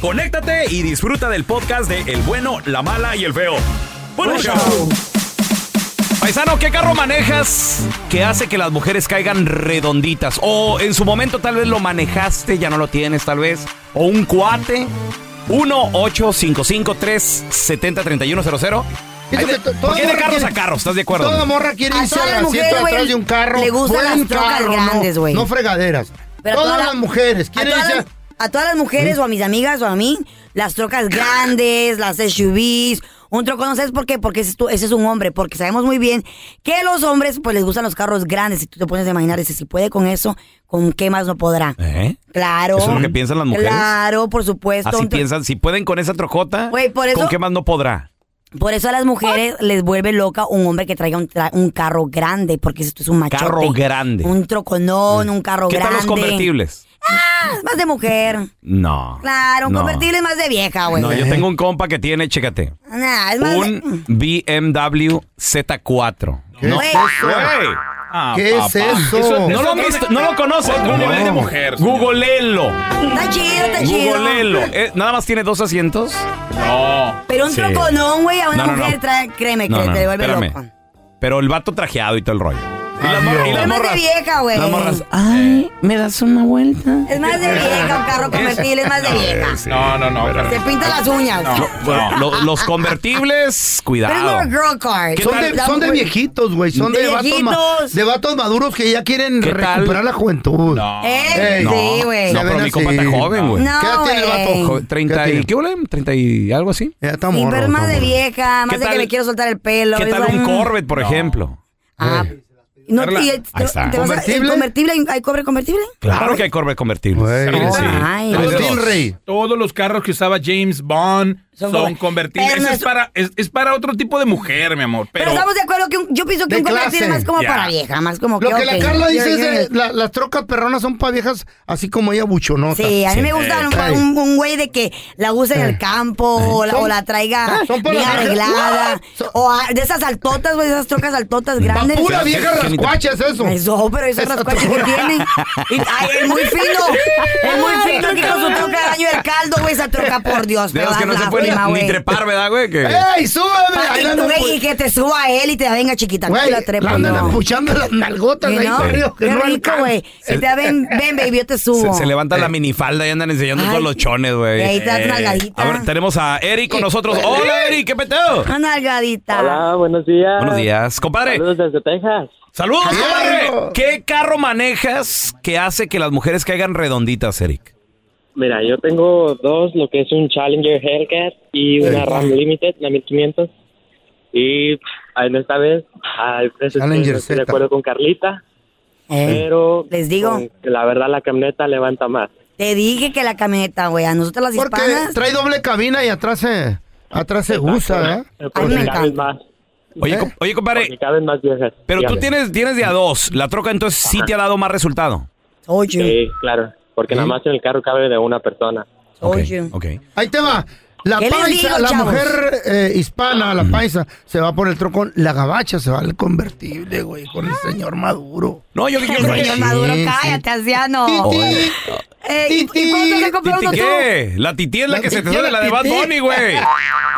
conéctate y disfruta del podcast de El bueno, la mala y el feo. Buen show. show. Paisano, ¿qué carro manejas que hace que las mujeres caigan redonditas? O en su momento tal vez lo manejaste, ya no lo tienes tal vez. O un cuate. 1-855-370-3100. Pienso Hay de- carros quiere- a carros, ¿estás de acuerdo? Toda morra quiere A irse al asiento de atrás de un carro. le gustan Buen las carro, grandes, no, güey. no fregaderas. Pero todas toda la- las mujeres quieren irse... a todas las mujeres o a mis amigas o a mí, las trocas grandes, las SUVs, un troco, no sabes por qué, porque ese ese es un hombre, porque sabemos muy bien que a los hombres pues les gustan los carros grandes, y tú te pones a imaginar, ese, si puede con eso, ¿con qué más no podrá? ¿Eh? Claro. ¿Eso es lo que piensan las mujeres? Claro, por supuesto. Así tro- piensan, si pueden con esa trocota, por eso- ¿con qué más no podrá? Por eso a las mujeres les vuelve loca un hombre que traiga un, tra- un carro grande, porque esto es un machote. Carro grande. Un troconón, un carro ¿Qué grande. tal los convertibles? Ah, es más de mujer. No. Claro, un No. convertible es más de vieja, güey. No, yo tengo un compa que tiene, chécate, Nah, es más de- un BMW Z4. ¿Qué Güey. es eso? Güey, Ah, ¿Qué es eso? ¿No lo han visto? ¿No lo conocen? Otro nivel de mujer. Googleelo. Está chido, está chido. Googleelo. Eh, Nada más tiene dos asientos. No. Pero un Sí. troconón, güey, a una No, no, mujer no. trae, créeme, que No, no, te vuelve espérame. loco. Pero el vato trajeado y todo el rollo. Y las, Adiós. mor- y Pero las es más de morras. vieja, güey. Las morras. Ay, ¿me das una vuelta? Es más de vieja, un carro convertible es más de vieja. No, no, no. pero- Se pinta las uñas. Bueno, lo- los convertibles, Pero es cuidado. more girl car. ¿Qué Son de, son de viejitos, güey. Son de, De vatos, ma- de vatos maduros que ya quieren recuperar la juventud. No. Eh, Ey. sí, güey. No, pero mi compa está joven, güey. No, ¿Qué edad tiene el vato? güey. Jo- 30 ¿Qué y... ¿Qué huele? 30 y algo así. Ya está morro, pero es más de vieja, más ¿Qué de que me quiero soltar el pelo. ¿Qué tal un. Corvette, por ejemplo? Ah, no, Carla, y, ahí está. ¿te vas a- ¿Convertible? ¿el convertible? ¿Hay- ¿Hay cobre convertible? Claro que hay. Güey. Sí. Ay, Dios. Stingray. Todos los carros que usaba James Bond Son son, convertibles. No es es- para, es, es para otro tipo de mujer, mi amor. Pero, Pero, estamos de acuerdo que un- yo pienso que un convertible es más como para vieja, más como que. Lo que la Carla dice es la- las trocas perronas son para viejas así como ella buchonotas. Sí, a mí Sí. me gusta un- Ey. un un güey de que la use en el campo o la, Son- o la traiga bien arreglada. Son- O a- de esas altotas, güey, de esas trocas altotas grandes. pura vieja rascuacha es eso. Eso, pero esas Esa rascuachas que troca. tiene. Y, ay, es muy fino. Es muy fino que con su troca de año del caldo, güey, esa troca, por Dios. Que no se puede prima, ni, ni güey. trepar, ¿verdad, güey? Que... ¡Ey, súbeme! Güey, y que te suba a él y te la venga chiquita. Güey, la trepa, andan no. empuchando las nalgotas ahí ¿no? que Qué no rico, güey. Si te ven, ven, baby, yo te subo. Se, se levanta la minifalda y andan enseñando Ay. todos los chones, güey. Ahí te das una nalgadita. A ver, tenemos a Eric con nosotros. Hola, Eric, ¿qué peteo? Una nalgadita. Hola, buenos días. Buenos días, compadre. Saludos desde Texas. Saludos, compadre. ¿Qué carro manejas que hace que las mujeres caigan redonditas, Eric? Mira, yo tengo dos, lo que es un Challenger Hellcat y una RAM Limited, la 1500. Y en esta vez, veces que Challenger estoy de acuerdo con Carlita, Eh, pero Les digo. que la verdad la camioneta levanta más. Te dije que la camioneta, güey, a nosotros las Porque hispanas. trae doble cabina y atrás se, atrás se usa, ¿verdad? Porque me encanta. más, Oye, ¿Eh? com- oye compadre, caben más viejas. pero tú tienes, tienes de a dos. La troca entonces sí te ha dado más resultado. Oye, Sí, claro, porque nada más en el carro cabe de una persona. oye. Ok. Ahí te va. La ¿Qué les paisa, digo, la chavos? mujer eh, hispana, la paisa, se va por el trocón. La gabacha se va al convertible, güey, con el señor Maduro. No, yo, yo, yo- Señor Maduro, sí. cállate, anciano. Titi, Eh, ¿Y y compraron ¿Titi tú? qué? La titi es la, La que se te titi, sale, la la de Bad titi. Bunny, güey.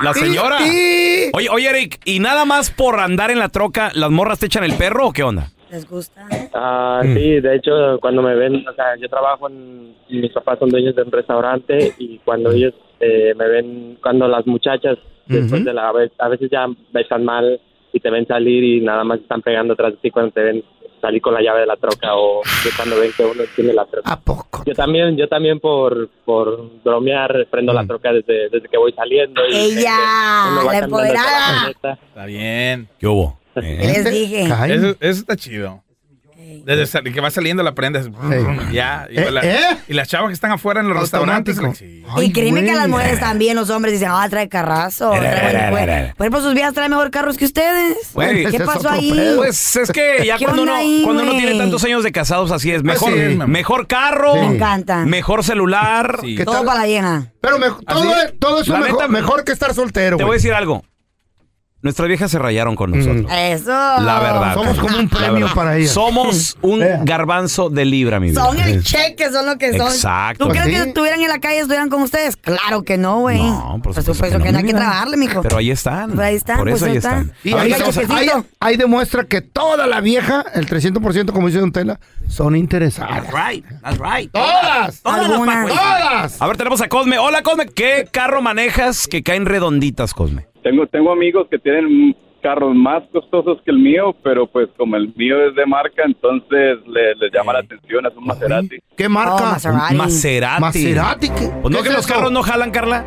La señora. Titi. Oye, oye, Eric, ¿y nada más por andar en la troca, las morras te echan el perro o qué onda? ¿Les gusta? Ah, Mm. Sí, de hecho, cuando me ven, o sea, yo trabajo en, mis papás son dueños de un restaurante y cuando ellos eh, me ven, cuando las muchachas, después de la, a veces ya besan mal y te ven salir y nada más están pegando atrás de ti cuando te ven salir con la llave de la troca o que cuando ven que uno tiene la troca. ¿A poco? Yo también, yo también por, por bromear prendo la troca desde, desde que voy saliendo. Y, Ella, la empoderada. Está bien. ¿Qué hubo? ¿Eh? Les dije. Eso, eso está chido. Desde sal- que va saliendo la prenda. Ya. Y, Eh, la- ¿eh? y las chavas que están afuera en los restaurantes. Automático. sí. Ay, y créeme que a las mujeres también, los hombres dicen, ah, trae carrazo. trae cue-". Por ejemplo, sus viejas traen mejor carros que ustedes. Güey, ¿Qué es pasó ahí? pedo. Pues es que ya ¿Qué cuando uno, ahí, cuando uno güey? tiene tantos años de casados, así es. Mejor, sí. mejor carro, Me encanta. mejor celular. Sí. ¿Qué Todo para la vieja. Pero me- todo, todo eso La mejor, neta, mejor que estar soltero, Te voy a decir algo. Nuestras viejas se rayaron con nosotros. Eso. La verdad. Somos como un premio para ellas. Somos un Eh. garbanzo de libra, mi vida. Son el cheque, son lo que son. Exacto. ¿Tú Pues crees sí. que estuvieran en la calle estuvieran con ustedes? Claro que no, güey. No, por supuesto que no, que no hay mi que vida. trabajarle, mijo. Pero ahí están. Pero ahí están, Por eso pues ahí ahí están. están. Y ahí, Oiga, chequecito. demuestra que toda la vieja, el 300% como dice Don Tela, son interesadas. right, that's right. ¡Todas! Todas las Algunas. pa- ¡Todas! A ver, tenemos a Cosme. Hola, Cosme. ¿Qué carro manejas que caen redonditas, Cosme? Tengo, tengo amigos que tienen carros más costosos que el mío, pero pues como el mío es de marca, entonces le- llama la atención, es un Maserati. ¿Qué Oh, marca? Maserati. Maserati. Maserati. ¿qué- Pues no qué que es los eso? carros no jalan, Carla.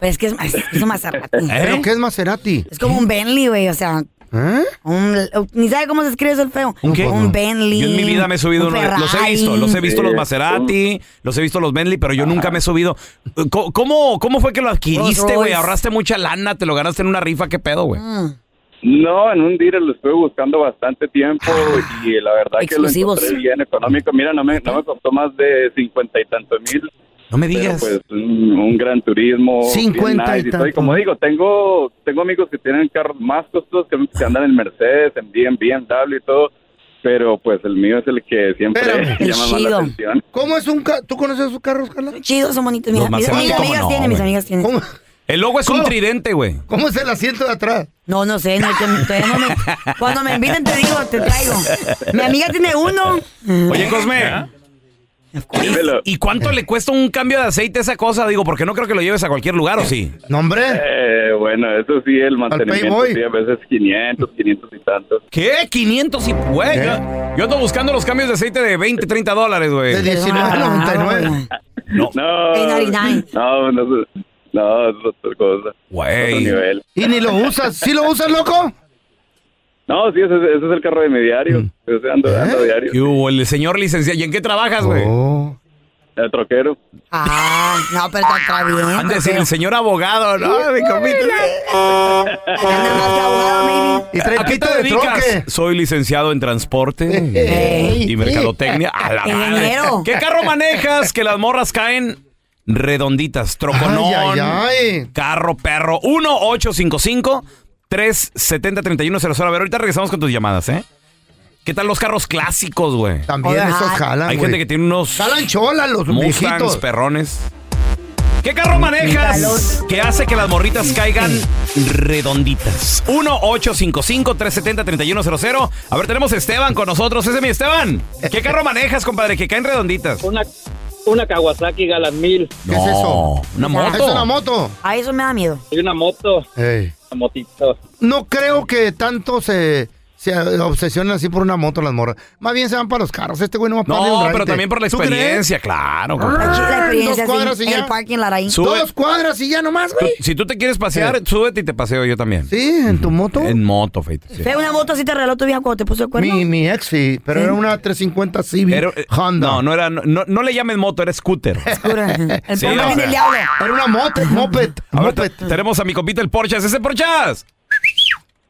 Pero es que es, es, es un Maserati. ¿Eh? ¿Pero qué es Maserati? Es como un Bentley, güey. O sea, ¿Eh? un, ni sabe cómo se escribe eso el feo. ¿Un qué? Un Bentley. Yo en mi vida me he subido un uno. de- Los he visto, los he visto los. Maserati, los he visto los Bentley, pero yo nunca me he subido. ¿Cómo, cómo, fue que lo adquiriste, güey? Ahorraste mucha lana, te lo ganaste en una rifa, ¿qué pedo, güey? Mm. No, en un dealer lo estuve buscando bastante tiempo y la verdad que lo encontré bien económico. Mira, no me, no me costó más de cincuenta y tantos mil. No me Pero digas. pues un, un gran turismo. bien 50 y nice y todo. Y tanto. como digo, tengo tengo amigos que tienen carros más costosos que, que andan en Mercedes, en BM, BMW y todo. Pero pues el mío es el que siempre Espérame. Llama más chido. la atención. ¿Cómo es un ca- ¿Tú conoces sus carros, Carla? Chidos, son bonitos. Mira, mis, mis ¿cómo amigas no, tienen, mis amigas tienen. ¿Cómo, El logo es un ¿Cómo? tridente, güey. cómo es el asiento de atrás? No, no sé, no, te- no me- cuando me inviten te digo, te traigo. Mi amiga tiene uno. Oye, Cosme. ¿Y cuánto le cuesta un cambio de aceite a esa cosa? Digo, porque no creo que lo lleves a cualquier lugar, ¿o sí? No, hombre. Eh, bueno, eso sí, el mantenimiento, sí, a veces 500, 500 y tantos. ¿Qué? 500 y... Güey, ¿Eh? yo, yo ando buscando los cambios de aceite de 20, 30 dólares, De güey. 19.99. No. No, 8.99. no, no, no, no, es otra cosa. Otro Güey. nivel. Y ni lo usas. ¿Sí lo usas, loco? No, sí, ese, ese es el carro de mi diario. Ese ando, ando ¿Eh? diario. ¿Qué hubo? El señor licenciado. ¿Y en qué trabajas, güey? Oh. El troquero. Ah, no, pero está, bien. Feo. el señor abogado, ¿no? Mi maybe. Y ¿A qué te de dedicas? troque. Soy licenciado en transporte y mercadotecnia. A la madre. ¿Qué carro manejas que las morras caen redonditas? Troconón. Ay, ay, ay. Carro, perro. 1-855-370-3100. A ver, ahorita regresamos con tus llamadas, ¿eh? ¿Qué tal los carros clásicos, güey? También esos jalan, Hay güey. gente que tiene unos Jalan chola los Mustangs, viejitos. perrones. ¿Qué carro manejas que hace que las morritas caigan redonditas? 1-855-370-3100. A ver, tenemos a Esteban con nosotros. Ese es mi Esteban. ¿Qué carro manejas, compadre, que caen redonditas? Una, una Kawasaki Galant 1000 ¿Qué es eso? ¿Una Ah, ¿Es una moto? moto? A eso me da miedo. y una moto, Ey. Motito. No creo que tanto se, se obsesionan así por una moto las morras. Más bien se van para los carros. Este güey no va a un No, pero también por la experiencia, claro. La, experiencia dos cuadras sí, y ya. el parking lot ahí. Sube. Dos cuadras y ya nomás, Tú- güey. si tú te quieres pasear, súbete y te paseo yo también. Sí, en tu moto. En moto, Feito. sí. Fue una moto así te regaló tu vieja cuando te puso el cuerno. Mi, mi ex sí, pero era una 350 Civic Pero, eh, Honda. No, no era, no, no le llames moto, era scooter. El Sí, pobre o del sea. diablo. Era una moto, moped, A ver, moped. te- tenemos a mi compita el Porchas. ¡Ese Porchas!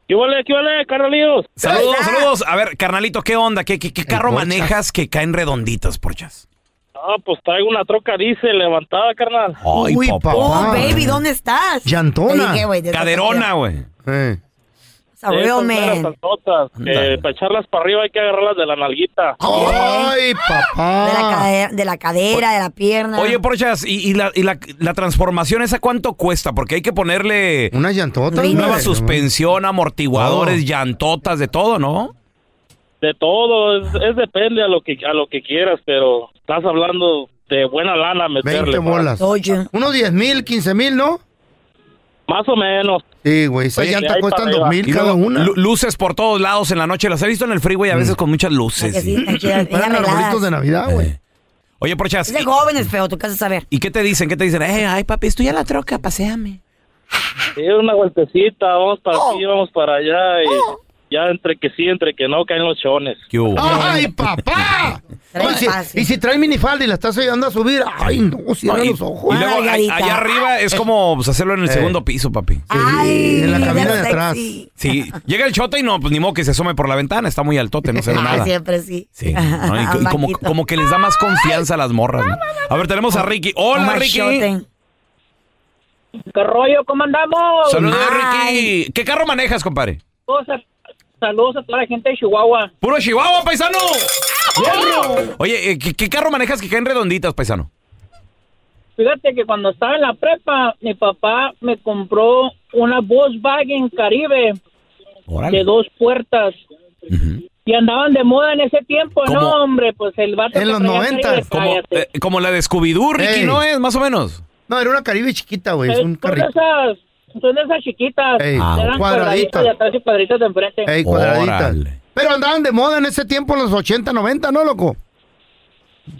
¿Qué vale, qué vale, Carolíos? Saludos, Hola. saludos. A ver, carnalito, ¿qué onda? ¿Qué, qué, qué carro Porchas. manejas que caen redonditas, Porchas? Ah, pues traigo una troca diésel levantada, carnal. Ay, Uy, papá. Oh, baby, ¿dónde estás? Llantona. Dije, esa Caderona, güey. Eh. A real man. Saltotas, que para echarlas para arriba hay que agarrarlas de la nalguita. Ay, papá. De la, cadera, de la cadera, de la pierna. Oye, Porchas, ¿y, y la, y la, la transformación esa cuánto cuesta? Porque hay que ponerle Una llantota. Nueva suspensión, amortiguadores, Oh. llantotas, de todo, ¿no? De todo, es, es depende a lo que a lo que quieras, pero estás hablando de buena lana 20 meterle. pa. bolas. Oye. Unos 10 mil, 15 mil, ¿no? Más o menos. Sí, güey. Esas llantas ahí cuestan para 2 arriba. mil cada una. lu- luces por todos lados en la noche. Las he visto en el freeway a veces con muchas luces. Sí, Eran arregladas. arbolitos de Navidad, güey. Eh. Oye, Porchas, Es de ¿y, jóvenes, feo, tú qué a saber. y qué te dicen? ¿Qué te dicen? Eh, ay, papi, estoy a la troca, paséame. Sí, una vueltecita, vamos para Oh. aquí, vamos para allá y ya entre que sí, entre que no caen los chones. ¿Qué hubo? ¡Ay, papá! Si- y si trae minifalda y la estás ayudando a subir, ¡ay, no! Cierra No, los ojos. y luego a- allá arriba es como pues, hacerlo en el Eh. segundo piso, papi. Ay, en la cabina de atrás. Sí, llega el chote y no, pues ni modo que se asome por la ventana, está muy altote, no se ve Ah, nada. siempre sí. Sí, ¿no? y, co- y como, como que les da más confianza a las morras. ¿no? A ver, tenemos a Ricky. Hola, Ricky. ¿Qué rollo? ¿Cómo andamos? Saludos. Ricky. ¿Qué carro manejas, compadre? A, saludos a toda la gente de Chihuahua. Puro Chihuahua, paisano. Oye, eh, ¿qué, qué carro manejas que caen redonditas, paisano? Fíjate que cuando estaba en la prepa, mi papá me compró una Volkswagen Caribe de dos puertas. Y andaban de moda en ese tiempo, ¿Cómo? no, hombre, pues el vato En los traía 90, Caribe, Como, cállate. eh, como la de Scooby-Doo, Ricky. ¿no es? Más o menos. No, era una Caribe chiquita, güey. Es un carrito. esas, son de esas chiquitas. Ey, Ah, Eran cuadraditas. de atrás y cuadraditas de enfrente. Ey, cuadraditas. Órale. Pero andaban de moda en ese tiempo, en los 80, 90, ¿no, loco?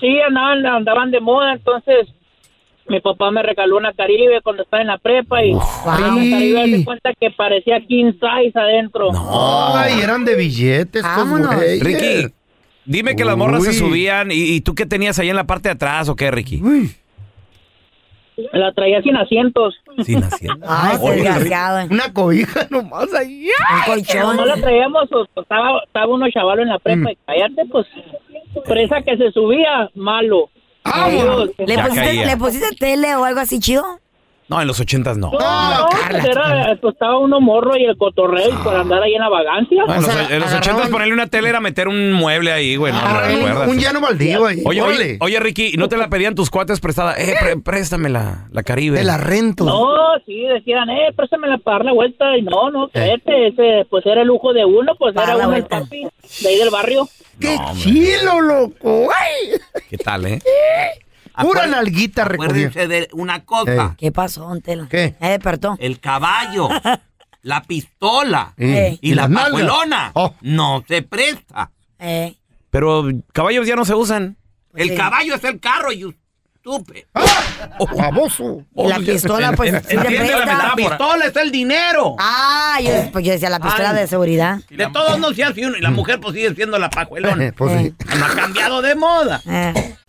Sí, andaban, andaban de moda, entonces mi papá me regaló una Caribe cuando estaba en la prepa y esa Caribe de cuenta que parecía king size adentro. Ay, eran de billetes, Vámonos. Ricky, dime que las morras se subían y, y tú qué tenías ahí en la parte de atrás o qué, Ricky. Uy, La traía sin asientos. Sin asiento. Ay, Oye, desgraciado. una cobija nomás ahí. Un colchón. No la traíamos, o- o estaba, estaba uno chaval en la prepa y cállate, pues, presa que se subía, malo. ¡Vámonos! ¿Le Ya pusiste, caía. ¿Le pusiste tele o algo así chido? No, en los ochentas no. No, No, no, Carla, pues era, pues estaba uno morro y el cotorreo y por andar ahí en la vagancia. No, en, los, sea, en los agarraban- ochentas ponerle una tele era meter un mueble ahí, güey. No, no Ah, un, recuerdas. un llano baldío ahí. Oye, oye, oye, Ricky, ¿no te la pedían tus cuates prestada? Eh, pré- préstame la, la Caribe. Te la rento. No, sí, decían, eh, préstamela para dar la vuelta. Y no, no, cállate, ese, pues era el lujo de uno, pues Para era uno el papi de ahí del barrio. ¡Qué No, chilo, loco! ¡Ay! ¿Qué tal, eh? Pura nalguita. Acuérdense de una cosa. ¿Qué pasó, don Tela? ¿Qué? Ya despertó. El caballo, la pistola Eh. y, la nalgas. pajuelona Oh. no se presta. Eh, Pero caballos ya no se usan. El Sí. caballo es el carro y estúpido. ¡Ah! ¡Baboso! y la pistola, pues, sí se ¿Entiendes la pistola es el dinero. Ah, yo, pues yo decía la pistola Ay. de seguridad. De todos no se hace uno y la mujer pues sigue siendo la Eh, pajuelona. pues sí. No ha cambiado de moda. Eh.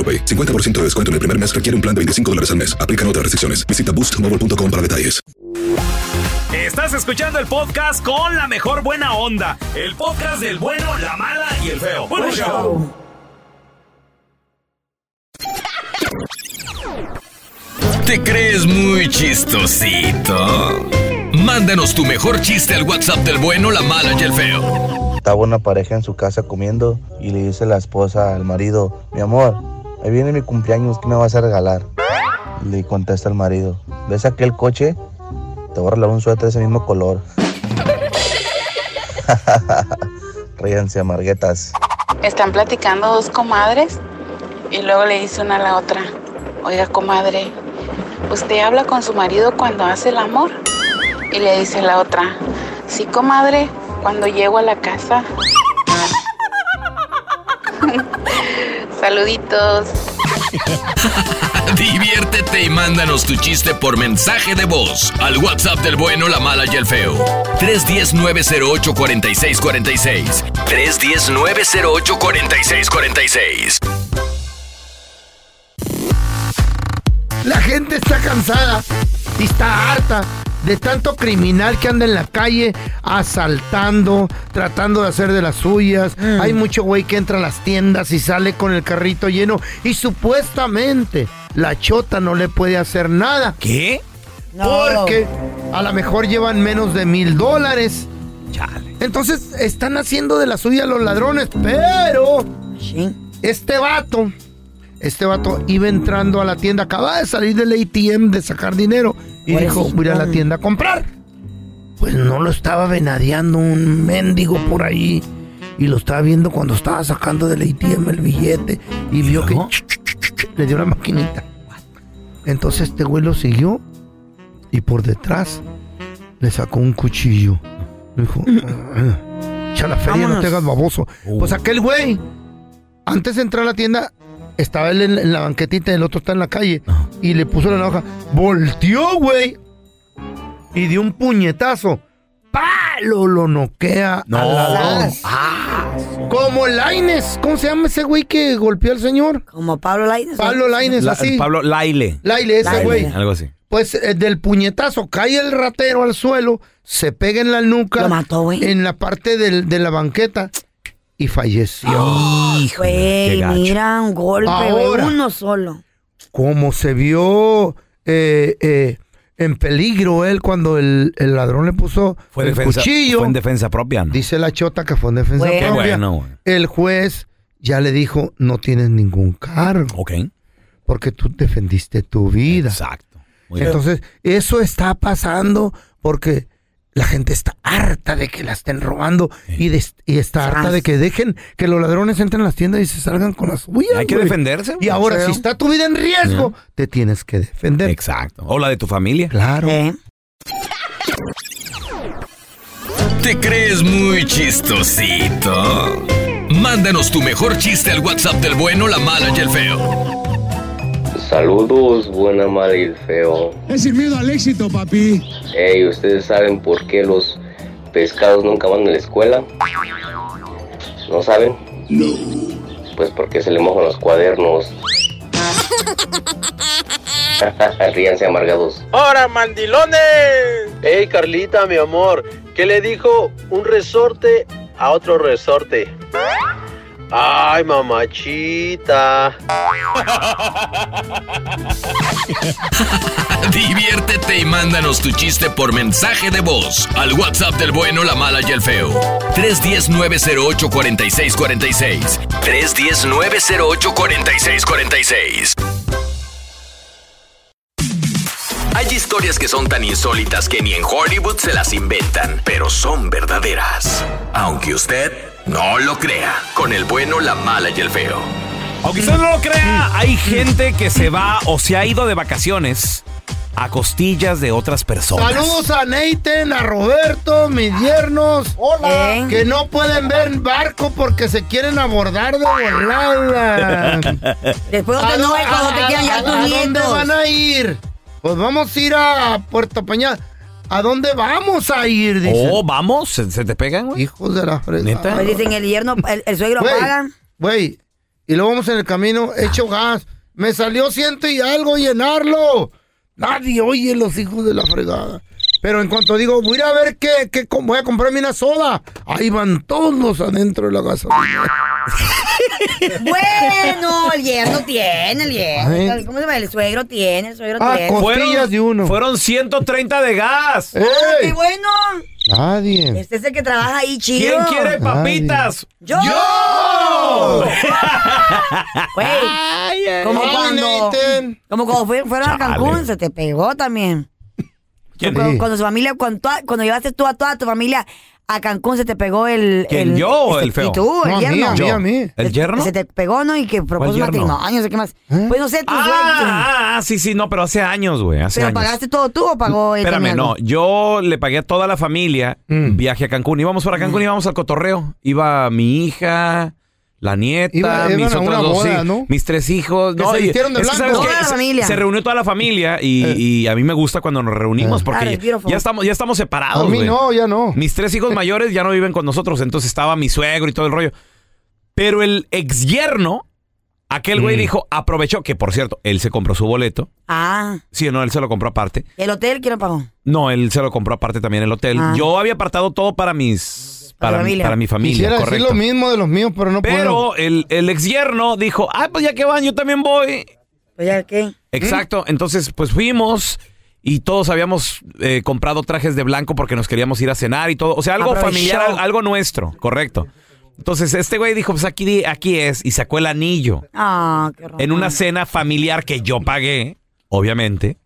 AroPay. 50% de descuento en el primer mes requiere un plan de 25 dólares al mes. Aplican otras restricciones. Visita boostmobile.com para detalles. Estás escuchando el podcast con la mejor buena onda. El podcast del bueno, la mala y el feo. Bueno, show. ¿Te crees muy chistosito? Mándanos tu mejor chiste al WhatsApp del bueno, la mala y el feo. Estaba una pareja en su casa comiendo y le dice la esposa al marido, mi amor, ahí viene mi cumpleaños, ¿qué me vas a regalar? Le contesta el marido, ¿ves aquel coche? Te voy a regalar un suéter de ese mismo color. Ríanse, amarguetas. Están platicando dos comadres y luego le dice una a la otra, oiga comadre, ¿usted habla con su marido cuando hace el amor? Y le dice la otra, sí comadre, cuando llego a la casa. Saluditos. Diviértete y mándanos tu chiste por mensaje de voz al WhatsApp del bueno, la mala y el feo. 310-908-4646. 310-908-4646. La gente está cansada y está harta de tanto criminal que anda en la calle asaltando, tratando de hacer de las suyas. Hay mucho güey que entra a las tiendas y sale con el carrito lleno y supuestamente la chota no le puede hacer nada. ¿Qué? Porque a lo mejor llevan menos de mil dólares. Entonces están haciendo de la suya los ladrones, pero este vato, este vato iba entrando a la tienda, acaba de salir del ATM de sacar dinero y dijo, voy a la tienda a comprar. Pues no lo estaba venadeando un mendigo por ahí y lo estaba viendo cuando estaba sacando del ATM el billete y vio que ch, ch, ch, ch, le dio la maquinita. Entonces este güey lo siguió y por detrás le sacó un cuchillo. Le dijo, "Ah, echa la feria, no te hagas baboso. Pues aquel güey, antes de entrar a la tienda, estaba él en, en la banquetita y el otro está en la calle. Y le puso la navaja. Volteó, güey. Y dio un puñetazo. ¡Palo! Lo noquea No. al ladrón. Ah, Como Laines. ¿Cómo se llama ese güey que golpeó al señor? Como Pablo Laines. Pablo Laines, La- así. Pablo Laile. Laile, ese güey. Algo así. Pues eh, del puñetazo cae el ratero al suelo, se pega en la nuca. Lo mató, güey. En la parte del- de la banqueta y falleció. Güey, mira, un golpe, uno solo. Como se vio eh, eh, en peligro él cuando el, el ladrón le puso Fue el defensa, cuchillo. fue en defensa propia, ¿no? Dice la chota que fue en defensa Bueno. Qué propia. bueno, güey. El juez ya le dijo, no tienes ningún cargo. Ok. Porque tú defendiste tu vida. Exacto. Muy bien. Entonces, eso está pasando porque la gente está harta de que la estén robando y, de- y está harta de que dejen que los ladrones entren a las tiendas y se salgan con las suyas. Hay que defenderse, Y ahora, si está tu vida en riesgo, te tienes que defender. Exacto. O la de tu familia. Claro. ¿Te crees muy chistosito? Mándanos tu mejor chiste al WhatsApp del bueno, la mala y el feo. Saludos, buena, mala y el feo. Es sin miedo al éxito, papi. Hey, ¿ustedes saben por qué los pescados nunca van a la escuela? ¿No saben? No. Pues porque se le mojan los cuadernos. Ríanse amargados. ¡Hora, mandilones! Hey, Carlita, mi amor, ¿qué le dijo un resorte a otro resorte? ¡Ay, mamachita! Diviértete y mándanos tu chiste por mensaje de voz al WhatsApp del bueno, la mala y el feo. 310-908-4646. 310-908-4646. Hay historias que son tan insólitas que ni en Hollywood se las inventan, pero son verdaderas. Aunque usted No lo crea, con el bueno, la mala y el feo. Aunque usted no lo crea, hay gente que se va o se ha ido de vacaciones a costillas de otras personas. Saludos a Nathan, a Roberto, mis yernos. Hola. Que no pueden ver barco porque se quieren abordar de volada. Después ¿A no cuando te a- quieran ya a- ¿A dónde van a ir? Pues vamos a ir a Puerto Peñal. ¿A dónde vamos a ir? Dicen. Oh, vamos, se, se te pegan, güey. Hijos de la fregada. ¿Neta? Pues dicen el yerno, el, el suegro Güey, paga. Güey, y luego vamos en el camino, hecho gas. Me salió ciento y algo llenarlo. Nadie oye los hijos de la fregada. Pero en cuanto digo, voy a ir a ver qué, qué com- voy a comprarme una soda. Ahí van todos adentro de la gasolina. Bueno, el yerno tiene, el yerno. Ay. ¿Cómo se llama? El suegro tiene, el suegro Ah, tiene. costillas de uno. Fueron 130 de gas. ¡Ey! ¡Qué bueno! Nadie. Este es el que trabaja ahí, chido. ¿Quién quiere papitas? ¡Yo! Güey, como Ay, cuando, como cuando fue- fueron a Chale. Cancún, se te pegó también. ¿Quién? Cuando, Sí. cuando su familia, cuando, toda- cuando llevaste tú a toda tu familia a Cancún, se te pegó el... ¿Quién, el- yo o este- el feo? Y tú, el No, a mí, yerno. a mí, a mí. ¿El yerno? Se te pegó, ¿no? Y que propuso matrimonio, no sé qué más. ¿Eh? Pues no sé, tu suegro. Ah, ah, ah, sí, sí, no, pero hace años, güey, hace ¿Pero años. pagaste todo tú o pagó él Espérame, no, yo le pagué a toda la familia Mm. viaje a Cancún. Íbamos para Cancún, íbamos al cotorreo. Iba mi hija, la nieta, Iba- mis otros dos boda, hijos, ¿no? mis tres hijos. Que no, se y- vistieron de es que, blanco. ¿sabes Toda la familia. Se, reunió toda la familia y, Eh. y a mí me gusta cuando nos reunimos Eh. Porque ya estamos, ya estamos separados. A mí no, ya no. Mis tres hijos mayores ya no viven con nosotros, entonces estaba mi suegro y todo el rollo. Pero el ex yerno, aquel güey Mm. dijo, aprovechó, que por cierto, él se compró su boleto. Ah, Sí, no, él se lo compró aparte. ¿el hotel quién lo pagó? No, él se lo compró aparte también el hotel. Ah. Yo había apartado todo para mis Para para, la familia. para mi familia, Quisiera decir lo mismo de los míos, pero no puedo. Pero el, el ex yerno dijo, ah, pues ya que van, yo también voy. Pues ya, ¿qué? Exacto, entonces pues fuimos y todos habíamos eh, comprado trajes de blanco porque nos queríamos ir a cenar y todo. O sea, algo Aprovechó. familiar, al- algo nuestro, correcto. Entonces este güey dijo, pues aquí, aquí es, y sacó el anillo Ah, qué romántico. en una cena familiar que yo pagué, obviamente.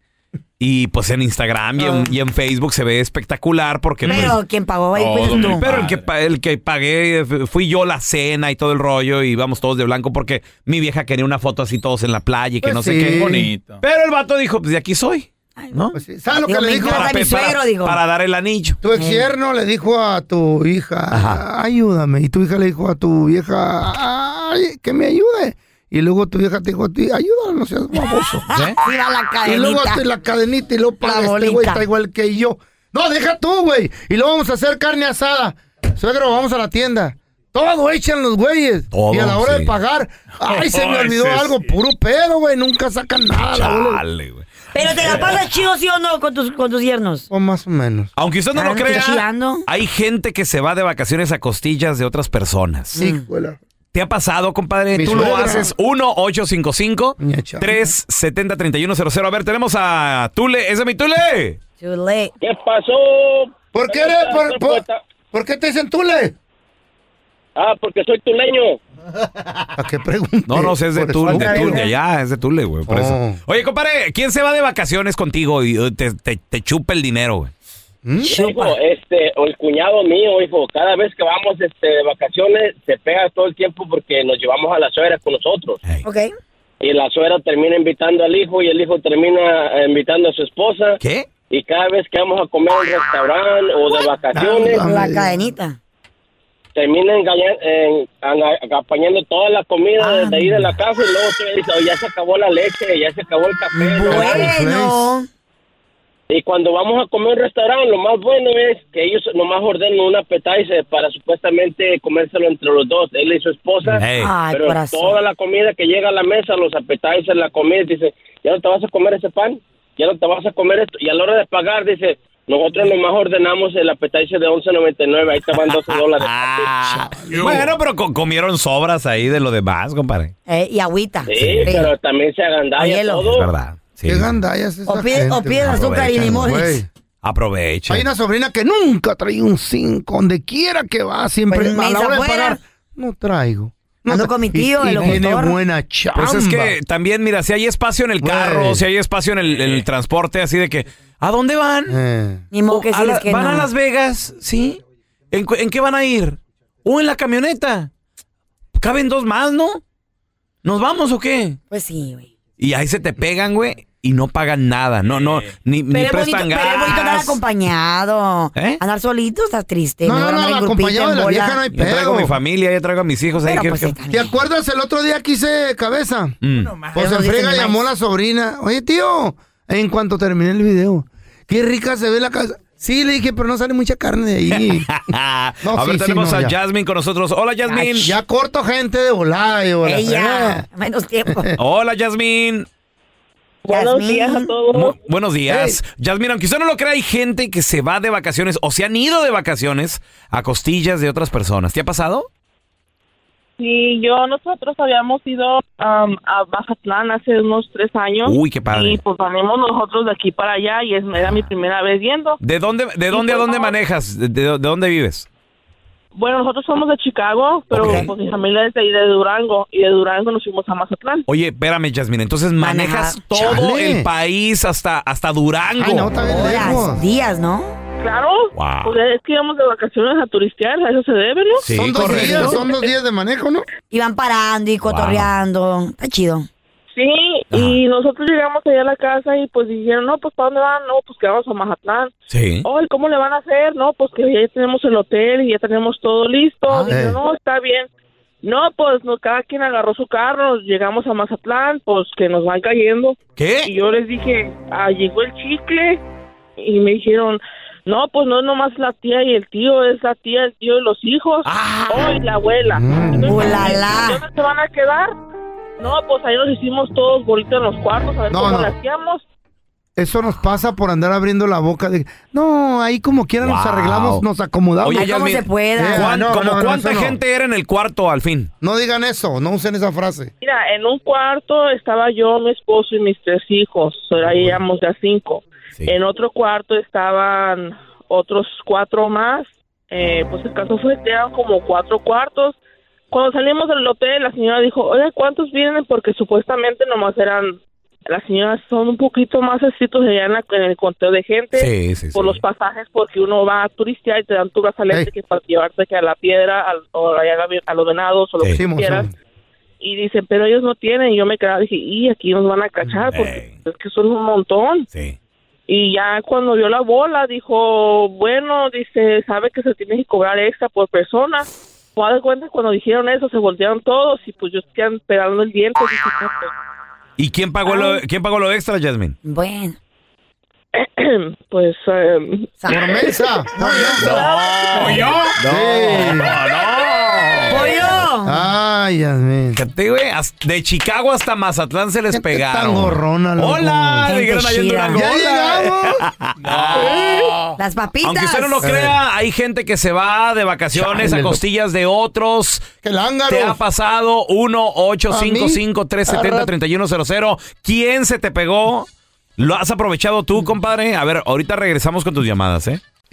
Y pues en Instagram y en, y en Facebook se ve espectacular porque... pues, Pero quien pagó ahí fuiste tú. pero el que, pa- el que pagué eh, fui yo la cena y todo el rollo y íbamos todos de blanco porque mi vieja quería una foto así todos en la playa y que Pues no sé qué. Bonito. Pero el vato dijo, pues de aquí soy. ¿No? Pues sí. ¿Sabes lo Digo, que le me dijo? encanta mi suegro, dijo. para dar el anillo. Tu ex yerno le dijo a tu hija, Ajá. ayúdame. Y tu hija le dijo a tu vieja, ay, que me ayude. Y luego tu vieja te dijo a ti, ayúdalo, no seas baboso. ¿Eh? Mira la y luego hasta la cadenita y luego paga La este güey, está igual que yo. No, deja tú, güey. Y luego vamos a hacer carne asada. Suegro, vamos a la tienda. Todo echan los güeyes. Todo, y a la hora sí. de pagar, ay, se me olvidó algo, sí. puro pedo, güey. Nunca sacan nada. Chale, güey. Pero te la pasas chido, ¿sí o no, con tus, con tus yernos? O más o menos. Aunque usted no lo ¿no te crea, hay gente que se va de vacaciones a costillas de otras personas. Sí, Mm. ¿Te ha pasado, compadre? Mi Tú lo haces 1-855-370-3100. A ver, tenemos a Tule. ¿Ese es mi Tule? Late. ¿Qué pasó? ¿Por qué, eres, por, por- por qué te dicen Tule? Ah, porque soy tuleño. ¿A qué pregunta? No, no, es de Tule, de Tule, de allá, es de Tule, güey, por Oh. eso. Oye, compadre, ¿quién se va de vacaciones contigo y uh, te, te, te chupa el dinero, güey? ¿Mm? Hijo, este, o el cuñado mío, hijo, cada vez que vamos este, de vacaciones se pega todo el tiempo porque nos llevamos a la suegra con nosotros. Ok. Y la suegra termina invitando al hijo y el hijo termina eh, invitando a su esposa. ¿Qué? Y cada vez que vamos a comer en un restaurante o de vacaciones, Ah, La cadenita. termina anga- acompañando toda la comida Ah, de ahí de la casa y luego dices, "Oh, ya se acabó la leche, ya se acabó el café. ¿no?". Y cuando vamos a comer a un restaurante, lo más bueno es que ellos nomás ordenan un appetizer para supuestamente comérselo entre los dos, él y su esposa. Hey. Ay, Pero corazón. toda la comida que llega a la mesa, los appetizers, la comida, dice, ya no te vas a comer ese pan, ya no te vas a comer esto. Y a la hora de pagar, dice, nosotros nomás ordenamos el appetizer de 11.99, ahí te van 12 dólares. Ah, bueno, pero co- comieron sobras ahí de lo demás, compadre. Eh, y agüita. Sí, pero también se agandalla todo. Es verdad. Sí. ¿Qué gandallas es O pide- o pide azúcar y limones. Aprovecha. Hay una sobrina que nunca trae un 5, donde quiera que va, siempre Pues, a la hora de pagar. No traigo. No Ando con mi y- tío, y, el tiene locutor. buena chamba. Pues es que también, mira, si hay espacio en el carro, si hay espacio en el, transporte, así de que, ¿a dónde van? Eh. Ni modo que A sí, la- es que ¿Van no. a Las Vegas? ¿Sí? ¿En, cu- en qué van a ir? o en la camioneta. Caben dos más, ¿no? ¿Nos vamos o qué? Pues sí, güey. Y ahí se te pegan, güey, y no pagan nada. No, no, ni, ni Pero es, bonito, prestan pero es bonito andar gas. acompañado. ¿Eh? Andar solito está triste. No, no, grupito, acompañado de en la vieja no hay Yo traigo pedo. mi familia, yo traigo a mis hijos ahí. Que- pues que- está ¿Te acuerdas el otro día que hice cabeza? Mm. Pues no frega llamó la sobrina. Oye, tío, en cuanto terminé el video, qué rica se ve la casa. Sí, le dije, pero no sale mucha carne de ahí. No, a ver, sí, tenemos no, a ya. Jasmine con nosotros. Hola, Jasmine. Ya corto gente de volada. Y volada. Ella, menos tiempo. Hola, Jasmine. Buenos días a todos. Mu- buenos días. Jasmine, aunque usted no lo crea, hay gente que se va de vacaciones o se han ido de vacaciones a costillas de otras personas. ¿Te ha pasado? Sí, yo, nosotros habíamos ido am, a Mazatlán hace unos tres años. Uy, qué padre. Y pues venimos nosotros de aquí para allá y es, era mi primera vez yendo. ¿De dónde, de dónde a dónde manejas? ¿De, de- de dónde vives? Bueno, nosotros somos de Chicago, pero Ok. pues mi familia es de ahí de Durango y de Durango nos fuimos a Mazatlán. Oye, espérame, Jasmine. Entonces manejas todo Chale. el país hasta, hasta Durango. Horas, días, ¿no? Claro, Wow. pues es que íbamos de vacaciones a turistear, a eso se debe, ¿no? Sí, son dos días, son dos días de manejo, ¿no? Y van parando y cotorreando. Está chido. Sí, y nosotros llegamos allá a la casa y pues dijeron, no, pues ¿para dónde van? No, pues que vamos a Mazatlán. Sí. Oh, ¿y cómo le van a hacer? No, pues que ya tenemos el hotel y ya tenemos todo listo. Ah, eh. no, está bien. No, pues no, cada quien agarró su carro, llegamos a Mazatlán, pues que nos van cayendo. ¿Qué? Y yo les dije, ah, llegó el chicle y me dijeron, no, pues no es nomás la tía y el tío, es la tía, el tío y los hijos. Oh, y la abuela. Mm. Entonces. ¿Dónde se van a quedar? No, pues ahí nos hicimos todos bolitos en los cuartos, a ver No, cómo no. le hacíamos. Eso nos pasa por andar abriendo la boca de... No, ahí como quiera nos arreglamos, nos acomodamos. Oye, Jasmine, ¿cuán- no, como no, ¿Cuánta gente era en el cuarto al fin? No digan eso, no usen esa frase. Mira, en un cuarto estaba yo, mi esposo y mis tres hijos, o sea, ahí éramos ya En otro cuarto estaban otros cuatro más, eh, pues el caso fue que eran como cuatro cuartos. Cuando salimos del hotel, la señora dijo, oye, ¿cuántos vienen? Porque supuestamente nomás eran, las señoras son un poquito más estrictos allá en, la- en el conteo de gente Sí, sí, por los pasajes, porque uno va a turistear y te dan tu brazalete que para llevarte que a la piedra, al- o allá a, los venados, o lo Sí. que quieras. Y dicen, pero ellos no tienen. Y yo me quedaba, dije, y aquí nos van a cachar, porque es que son un montón. Sí. Y ya cuando vio la bola, dijo, bueno, dice, sabe que se tiene que cobrar extra por persona. Pues de cuenta, cuando dijeron eso, se voltearon todos y pues yo estoy pegando el diente. "No, ¿Y quién pagó, lo, quién pagó lo extra, Jasmine? Bueno. pues... eh, Por mesa. No, yo. Sí. ¡Pollo! Ay, Yasmin. Fíjate, güey, De Chicago hasta Mazatlán se les pegaron. tan gorrona, loco. Hola, dijeron allá en. Durango. ¡Ya Hola. No. Las papitas. Aunque usted no lo crea, hay gente que se va de vacaciones Chale, a costillas de otros. ¡Qué lángaro! ¿Te ha pasado? 1-855-370-3100. ¿Quién se te pegó? ¿Lo has aprovechado tú, compadre? A ver, ahorita regresamos con tus llamadas, ¿eh?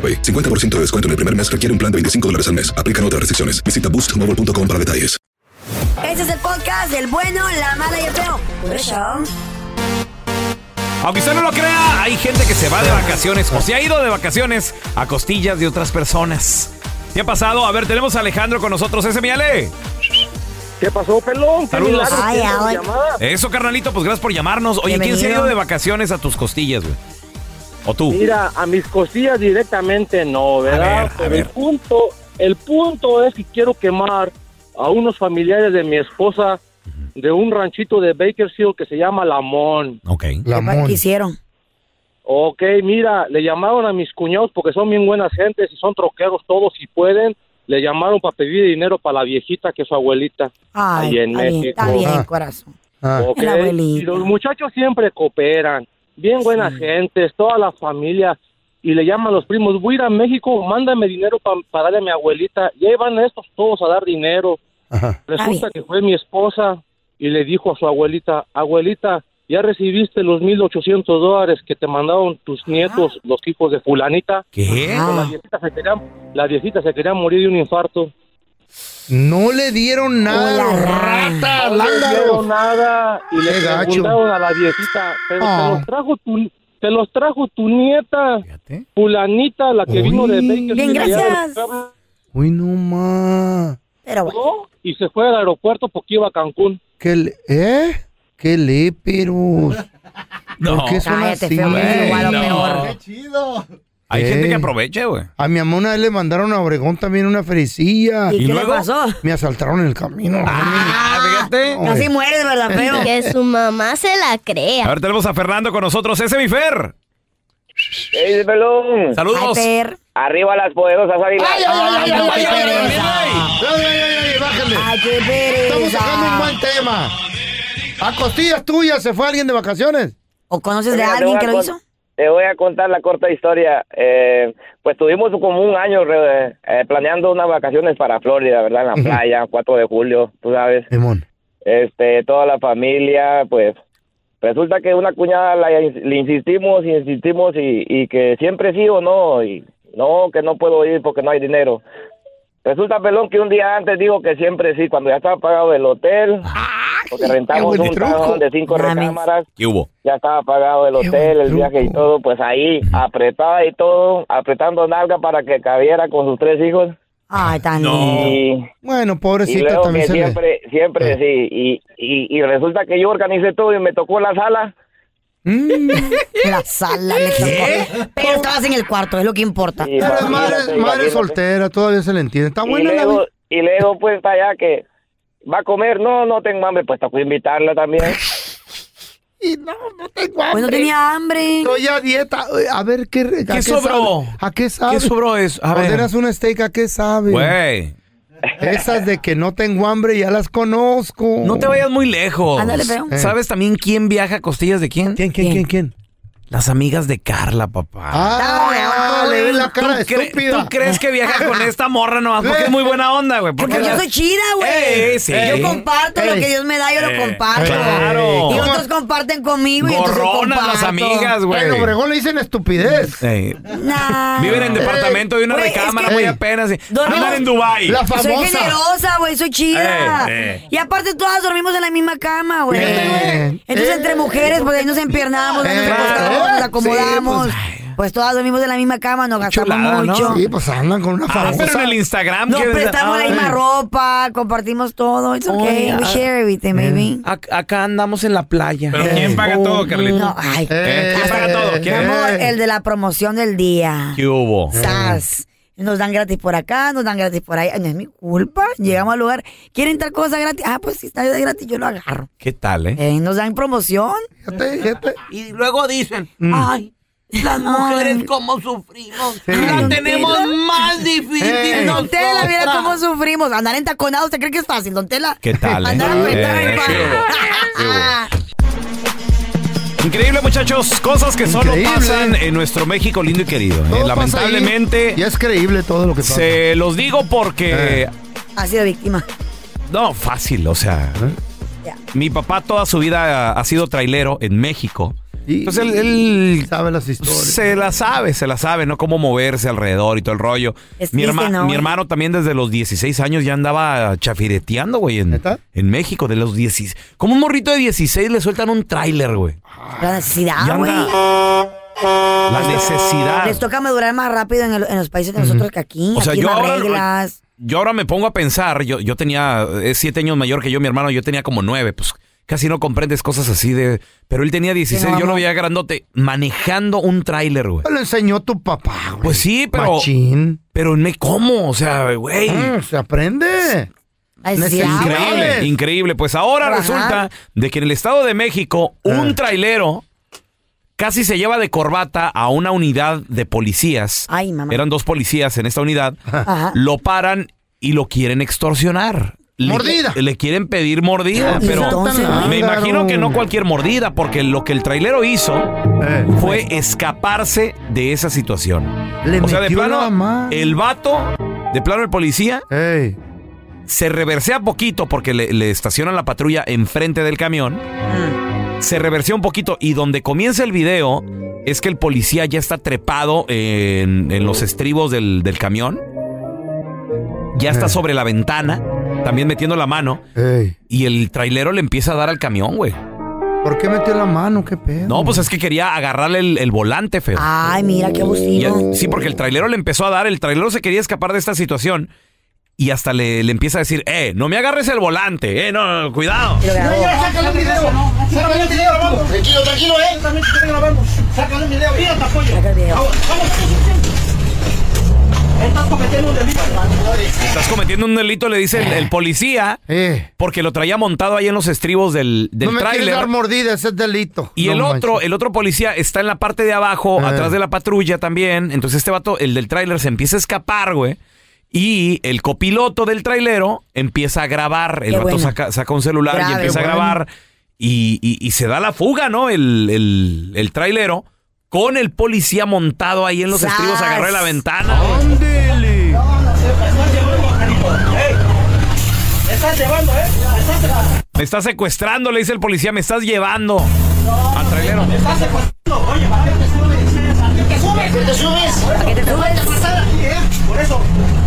AroPay. 50% de descuento en el primer mes requiere un plan de 25 dólares al mes. Aplican otras restricciones. Visita boostmobile.com para detalles. Ese es el podcast del bueno, la mala y el feo. Por eso. Aunque usted no lo crea, hay gente que se va de vacaciones o se ha ido de vacaciones a costillas de otras personas. ¿Qué ha pasado? A ver, tenemos a Alejandro con nosotros. Ese mi Ale. ¿Qué pasó, pelón? ¿Qué Saludos. Ay, ay. llamada? Eso, carnalito, pues gracias por llamarnos. Oye, ¿quién se ha ido de vacaciones a tus costillas, güey? ¿O tú? Mira, a mis costillas directamente no, ¿verdad? ver, a Pero ver. el punto, el punto es que quiero quemar a unos familiares de mi esposa de un ranchito de Bakersfield que se llama Lamón. Ok. ¿Qué hicieron? Ok, mira, le llamaron a mis cuñados porque son bien buenas gentes y son troqueros todos si pueden. Le llamaron para pedir dinero para la viejita que es su abuelita. Ay, ahí en está bien, México. está bien, Ah. corazón. Ok, El abuelito. Y los muchachos siempre cooperan, bien buenas gentes, toda la familia, y le llaman a los primos, voy a ir a México, mándame dinero para darle a mi abuelita, y ahí van estos todos a dar dinero. Resulta que fue mi esposa y le dijo a su abuelita, abuelita, ya recibiste los 1.800 dólares que te mandaron tus nietos, los hijos de fulanita. ¿Qué? Pues La viejita se quería, la viejita se quería morir de un infarto. No le dieron nada, Hola, rata, no le dieron nada y le Qué gacho. preguntaron a la viejita, pero Ah. te los trajo tu te los trajo tu nieta, fulanita, la que vino de Bakersfield. Bien, gracias. Uy, no más. Pero bueno. Y se fue al aeropuerto porque iba a Cancún. ¿Qué le- ¿Eh? ¿Qué léperos? No. ¿Por qué son Cállate, así? feo, me dice igual o no. peor. chido. Hay gente que aprovecha, güey. A mi mamá una vez le mandaron a Obregón también una fericilla. ¿Y qué le pasó? Me asaltaron en el camino. Ah, fíjate. Casi mueres, ¿verdad, feo? Que su mamá se la crea. A ver, tenemos a Fernando con nosotros. Ese mi Fer. ¡Ey, pelón! Saludos. Arriba las poderosas águilas. ¡Ay, ay, ay, ay, ay, ay, ay, pereza. ay, ay, ay, ay, bájale! Ay, qué pereza. Estamos sacando un buen tema. A costillas tuyas se fue alguien de vacaciones. ¿O conoces de alguien que lo con- hizo? Te voy a contar la corta historia. Eh, pues tuvimos como un año re- eh, planeando unas vacaciones para Florida, ¿verdad? En la playa, 4 de julio, tú sabes. Simón. Este, toda la familia, pues resulta que una cuñada la- le insistimos, insistimos y, y que siempre sí o no, y no, que no puedo ir porque no hay dinero. Resulta, pelón, que un día antes dijo que siempre sí, cuando ya estaba pagado el hotel, porque rentamos un salón de cinco recámaras, ¿Qué hubo? ya estaba pagado el hotel, el viaje y todo, pues ahí apretada y todo, apretando nalga para que cabiera con sus tres hijos. Ay, tan Y, Bueno, y pobrecita luego también que se le... siempre, siempre sí, y, y, y resulta que yo organicé todo y me tocó la sala. La sala le tocó. Pero estabas en el cuarto, es lo que importa. Sí, Pero es madre, soltera, todavía se le entiende. Está Y buena la luego, vida. y luego pues allá que va a comer, no, no tengo hambre, pues tocó invitarla también. Y no, no tengo hambre. Pues no tenía hambre. Estoy a dieta. A ver, ¿qué, a ¿Qué sobró? sabe? ¿A qué sabe? ¿Qué sobró eso? A ver. Ordenas una steak, ¿a qué sabe? Güey. Esas de que no tengo hambre ya las conozco. No te vayas muy lejos. Ándale. Eh. ¿Sabes también quién viaja a costillas de quién? ¿Quién, quién, quién, quién? Las amigas de Carla, papá. Ah, le la cara ¿Tú, cre- estúpida. tú crees que viaja con esta morra nomás porque es muy buena onda, güey? Porque yo soy chida, güey. Eh, sí. Yo comparto lo que Dios me da, yo Eh, lo comparto. claro. Y otros comparten conmigo y entonces Gorronas comparto. las amigas, güey. En Obregón le dicen estupidez. Nah. Viven en departamento de una Güey, es recámara que- muy Ey. apenas. Andan en Dubai. La Soy famosa. generosa, güey, soy chida. Eh, eh. Y aparte todas dormimos en la misma cama, güey. Entonces Eh. entre mujeres, pues ahí nos empiernamos, ahí nos Eh. nos Sí, acomodamos. pues, pues, todas dormimos en la misma cama, nos gastamos chulada, ¿no? mucho. Sí, pues andan con una Ah, famosa. pero en el Instagram. Nos prestamos la Ah, misma ropa, compartimos todo. It's okay. Oye, We ah, share everything, baby. ac- Acá andamos en la playa. Pero ¿quién paga todo, Carlita? No, ay. Eh, ¿Quién paga todo? ¿Quién? amor, el de la promoción del día. ¿Qué hubo? Sas. Nos dan gratis por acá, nos dan gratis por ahí. No es mi culpa. Llegamos al lugar. ¿Quieren tal cosa gratis? Ah, pues si está de gratis, yo lo agarro. ¿Qué tal, eh? Eh, nos dan promoción. Fíjate, fíjate. Y luego dicen, Mm. ay, las mujeres cómo sufrimos. Sí. La tenemos Tela. más difícil Eh. Don Tela, mira cómo sufrimos. Andar entaconados, ¿usted cree que es fácil, Don Tela? ¿Qué tal, eh? Andar apretado Eh, en Increíble, muchachos. Cosas que solo Increíble. pasan en nuestro México lindo y querido. eh. Todo pasa Lamentablemente. Y es creíble todo lo que pasa. se los digo porque... Eh. Ha sido víctima. No, fácil, o sea... Ya. Mi papá toda su vida ha sido trailero en México. Entonces él, él sabe las historias. se la sabe, se la sabe, ¿no? Cómo moverse alrededor y todo el rollo. Es mi, herma- ¿no, mi hermano también desde los 16 años ya andaba chafireteando, güey, en, en México, de los 16. Como un morrito de 16 le sueltan un tráiler, güey. La necesidad, güey. La necesidad. Les toca madurar más rápido en, el- en los países de nosotros que aquí. O sea, aquí yo ahora, reglas. yo ahora me pongo a pensar, yo, yo tenía, es siete años mayor que yo, mi hermano, yo tenía como nueve, pues casi no comprendes cosas así de... Pero él tenía 16, Sí, no, yo lo no. veía grandote, manejando un tráiler, güey. Lo enseñó tu papá, güey. Pues sí, pero... Machín. Pero me ¿cómo? O sea, güey. Mm, se aprende. Necesidades. Increíble, increíble. Pues ahora resulta de que en el Estado de México, un trailero casi se lleva de corbata a una unidad de policías. Ay, mamá. Eran dos policías en esta unidad. Ajá. Lo paran y lo quieren extorsionar. Mordida. Le, quieren pedir mordida, Y pero entonces, me imagino que no cualquier mordida, porque lo que el trailero hizo fue escaparse de esa situación. Le o sea, de plano, el vato, de plano el policía, se reversea poquito porque le, le estacionan la patrulla enfrente del camión. Se reversea un poquito y donde comienza el video es que el policía ya está trepado en, en los estribos del, del camión. Ya está Eh. sobre la ventana, también metiendo la mano. Y el trailero le empieza a dar al camión, güey. ¿Por qué metió la mano? ¿Qué pedo? No, pues es que quería agarrarle el, el volante, feo. Ay, mira qué abusivo. el- sí, porque el trailero le empezó a dar, el trailero se quería escapar de esta situación y hasta le, le empieza a decir, eh, no me agarres el volante, eh, no, no, cuidado. Sácale un video. Sácale un video grabando. Tranquilo, tranquilo, eh. También te grabando. Sácale un video. Mira, te apoyo. Vamos, vamos. Estás cometiendo un delito. Estás cometiendo un delito, le dice el, el policía, porque lo traía montado ahí en los estribos del, del no me quieres tráiler. dar mordida, ese es delito. Y No el otro, el otro policía está en la parte de abajo, Eh. atrás de la patrulla también. Entonces este vato, el del tráiler, se empieza a escapar, güey. Y el copiloto del trailero empieza a grabar. El Qué vato bueno. saca, saca un celular y empieza a grabar. Y, y- y se da la fuga, ¿no? El, el, el trailero con el policía montado ahí en los ¡Sas! estribos, agarré de la ventana. Me estás llevando, eh. Me estás llevando. Me está secuestrando, le dice el policía, me estás llevando al trailero. Me estás secuestrando. Oye, ¿para qué te subes? ¿Para qué te subes? ¿Para qué te subes? ¿Para qué te subes? pasar aquí, eh? Por eso,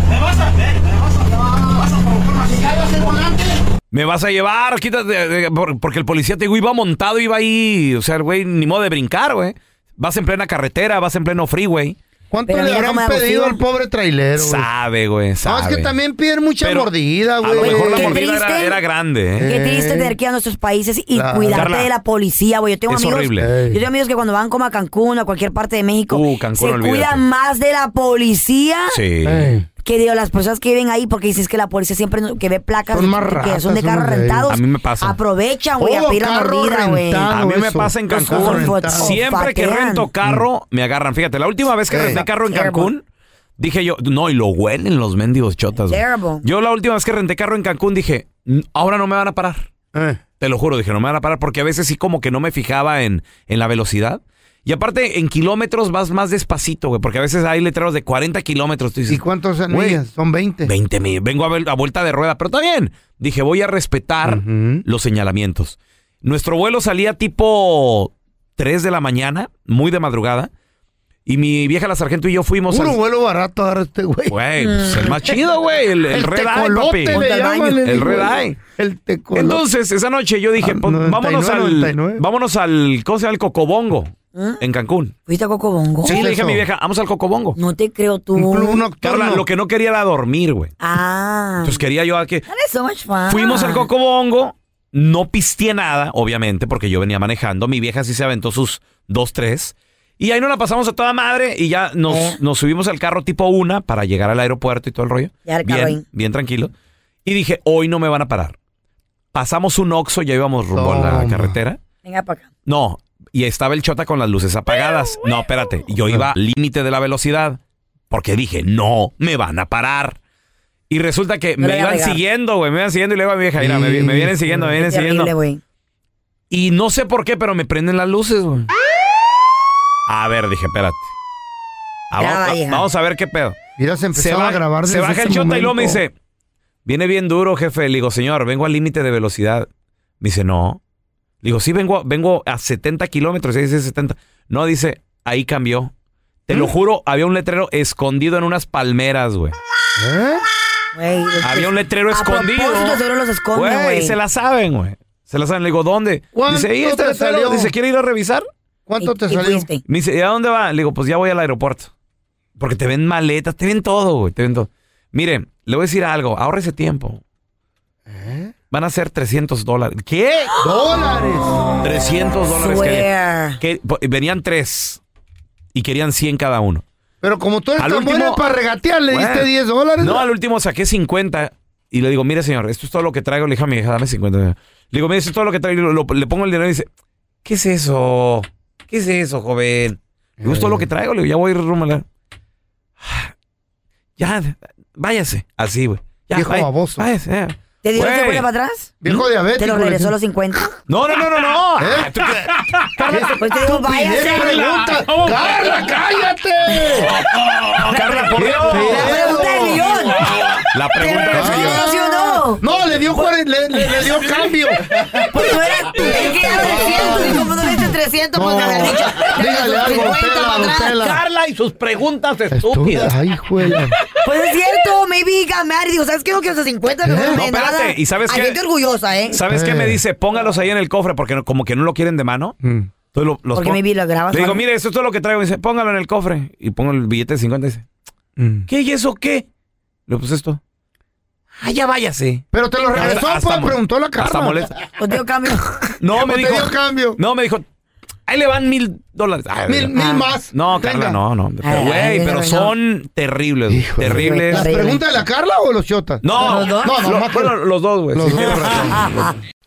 me vas a... Me, me vas a... Me vas a provocar una el volante. Me vas a llevar, quítate, por- porque el policía te digo, iba montado, iba ahí, o sea, el güey, ni modo de brincar, güey. Vas en plena carretera, vas en pleno freeway. ¿Cuánto le habrán pedido al pobre trailero? güey? Sabe, güey, No, sabe. es que también piden mucha Pero mordida, A güey. lo mejor la Qué mordida era, triste. era grande, ¿eh? Qué triste tener que ir a nuestros países y Claro. cuidarte Carla, de la policía, güey. Yo tengo es amigos. horrible. Yo tengo amigos que cuando van como a Cancún o a cualquier parte de México Uh, Cancún, se olvídate. cuidan más de la policía Sí. Que de las personas que viven ahí, porque dices que la policía siempre no- que ve placas Son más que ratas, son de son carros más rentados. A mí me pasa. Aprovechan, güey, a pedir la carro mordida, güey. rentado. A mí me eso. pasa en Cancún. Siempre que Olfatean. rento carro, me agarran. Fíjate, la última vez que Eh. renté carro en Terrible. Cancún, dije yo, no, y lo huelen los mendigos chotas. güey. Terrible. Yo la última vez que renté carro en Cancún dije, "Mm, ahora no me van a parar. Eh. Te lo juro, dije, no me van a parar porque a veces sí como que no me fijaba en, en la velocidad. Y aparte, en kilómetros vas más despacito, güey, porque a veces hay letreros de 40 kilómetros. Tú dices, ¿Y cuántos anillas? Son 20. 20 mil. Vengo a, ver, a vuelta de rueda, pero está bien. Dije, voy a respetar los señalamientos. Nuestro vuelo salía tipo 3 de la mañana, muy de madrugada. Y mi vieja la sargento y yo fuimos Puro al... vuelo barato agarra este güey. Güey, pues, el más chido, güey. El, el red eye, tecolote papi. le llaman, El digo, red eye. El tecolote. Entonces, esa noche yo dije, Ah, pues, 99, vámonos al... 99. Vámonos al... ¿Cómo se llama? El Cocobongo. ¿Eh? En Cancún. ¿Fuiste a Cocobongo? Sí, le dije a mi vieja, vamos al Cocobongo. No te creo tú. Un club nocturno. Carla, lo que no quería era dormir, güey. Ah. Entonces quería yo a que... That is so much fun. Fuimos al Cocobongo, no pisteé nada, obviamente, porque yo venía manejando. Mi vieja sí se aventó sus dos, tres. Y ahí nos la pasamos a toda madre y ya nos, Eh. nos subimos al carro tipo una para llegar al aeropuerto y todo el rollo. Ya el carro bien, ahí. bien tranquilo. Y dije, hoy no me van a parar. Pasamos un Oxxo, ya íbamos rumbo a la carretera. Venga para acá. No, y estaba el chota con las luces apagadas. No, espérate, yo iba al límite de la velocidad porque dije, no me van a parar. Y resulta que le me iban siguiendo, güey, me iban siguiendo y luego a mi vieja, mira, me, me vienen siguiendo, me vienen Qué siguiendo. terrible, güey. Y no sé por qué, pero me prenden las luces, güey. A ver, dije, espérate. Ah, vamos, a ver qué pedo. Mira, se empezó a grabar se baja el chota y luego me dice, viene bien duro, jefe. Le digo, señor, vengo al límite de velocidad. Me dice, no. Digo, sí, vengo, vengo a 70 kilómetros. Dice 70. No, dice, ahí cambió. Te lo juro, había un letrero escondido en unas palmeras, güey. Güey, Había un letrero a escondido. los esconden, Güey, se la saben, güey. Se la saben. Le digo, ¿dónde? ¿Cuánto Dice, ahí está te el letrero. salió? Dice, ¿quiere ir a revisar? ¿Cuánto te salió? Me dice, ¿y a dónde va? Le digo, pues ya voy al aeropuerto. Porque te ven maletas, te ven todo, güey, te ven todo. Mire, le voy a decir algo, ahorre ese tiempo. Van a ser 300 dólares. ¿Qué? ¡Dólares! 300 dólares. Que, venían tres y querían 100 cada uno. Pero como tú eres Al tan último- bueno para regatear, le diste Bueno, 10 dólares. No, al último saqué 50 y le digo, mire señor, esto es todo lo que traigo. Le dije a mi hija, dame 50. Le digo, mire, esto es todo lo que traigo. Lo- le pongo el dinero y dice, ¿qué es eso? ¿Qué es eso, joven? "Es todo lo que traigo. Le digo, ya voy a ir rumbo a la- Ya, váyase. Así, güey. Ya, Viejo váyase, ya. ¿Te dio vuelta para atrás? Viejo diabético. ¿Te lo regresó dicen. los 50? No, no, no, no, no. ¿Eh? Ah, tú qué- Pues te digo. Estupidez pregunta. ¡Carla, cállate! Carla, por Dios. La pregunta del millón. La ¿Te pregunta del millón. No? No, le dio, cuare- le, le- le dio cambio. Pues no era es que era 300 y como no le diste 300, pues me habían dicho. te dígale algo, 50 Tela, para atrás. Tela. Carla y sus preguntas Estúpida. estúpidas. Ay, juela. Pues es cierto, maybe y digo, ¿sabes qué? No quiero esos 50, no, ¿Eh? me No, nada. espérate, ¿y sabes Hay qué? gente orgullosa, ¿eh? ¿Sabes qué Eh. me dice? Póngalos ahí en el cofre porque no- como que no lo quieren de mano. Entonces lo- los Porque maybe lo grabas. Le digo, mire, esto es todo lo que traigo. Me dice, póngalo en el cofre. Y pongo el billete de 50 y dice, ¿qué? ¿Y eso qué? Le puse esto. Ah, ya váyase. Pero te lo regresó, Hasta- hasta pues, preguntó la Hasta Carla. molesta. Pues dio cambio. No, me Te dijo. dio cambio. No, me dijo. Ahí le van mil dólares. Ay, Mil, mil más. No, Venga. Carla, no, no. Pero, Ay, güey, ay, pero son terribles. güey, terribles. ¿Las preguntas de la Carla o los chotas? No, ¿Los dos? No, no, Lo- más bueno, los dos, güey. Los sí, dos. tienes razón.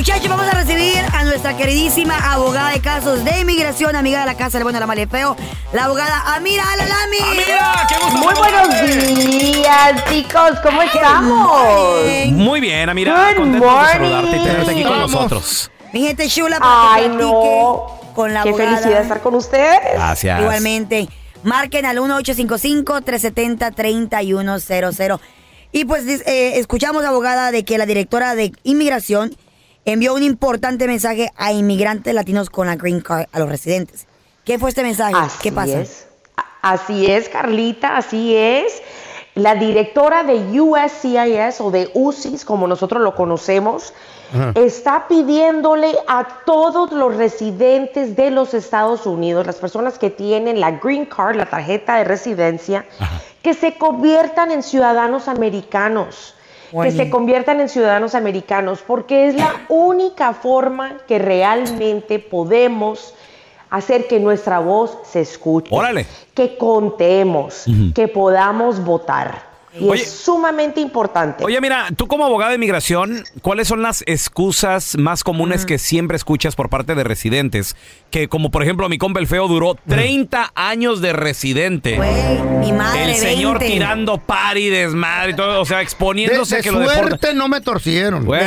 Muchachos, vamos a recibir a nuestra queridísima abogada de casos de inmigración, amiga de la casa del bueno, la mala y feo, la abogada Amira Alalami. Amira, qué gusto Muy buenos días, chicos. ¿Cómo estamos? Muy bien, Amira. Good Contentos de morning. saludarte y tenerte aquí con nosotros. Mi gente chula, para Ay, que no. con la Qué abogada. felicidad estar con ustedes. Gracias. Igualmente. Marquen al 1855-370-3100. Y pues eh, escuchamos, abogada, de que la directora de inmigración envió un importante mensaje a inmigrantes latinos con la Green Card a los residentes. ¿Qué fue este mensaje? ¿Qué pasa? es. Así es, Carlita, así es. La directora de USCIS o de UCIS, como nosotros lo conocemos, está pidiéndole a todos los residentes de los Estados Unidos, las personas que tienen la Green Card, la tarjeta de residencia, que se conviertan en ciudadanos americanos. Que se conviertan en ciudadanos americanos, porque es la única forma que realmente podemos hacer que nuestra voz se escuche. Órale. Que contemos, que podamos votar. Y Oye. es sumamente importante. Oye, mira, tú como abogada de inmigración, ¿cuáles son las excusas más comunes que siempre escuchas por parte de residentes? Que como por ejemplo mi compa el feo duró 30 años de residente. mi madre, El señor 20. tirando party, desmadre y todo, o sea, De, exponiéndose de que lo deportan. suerte no me torcieron. Güey.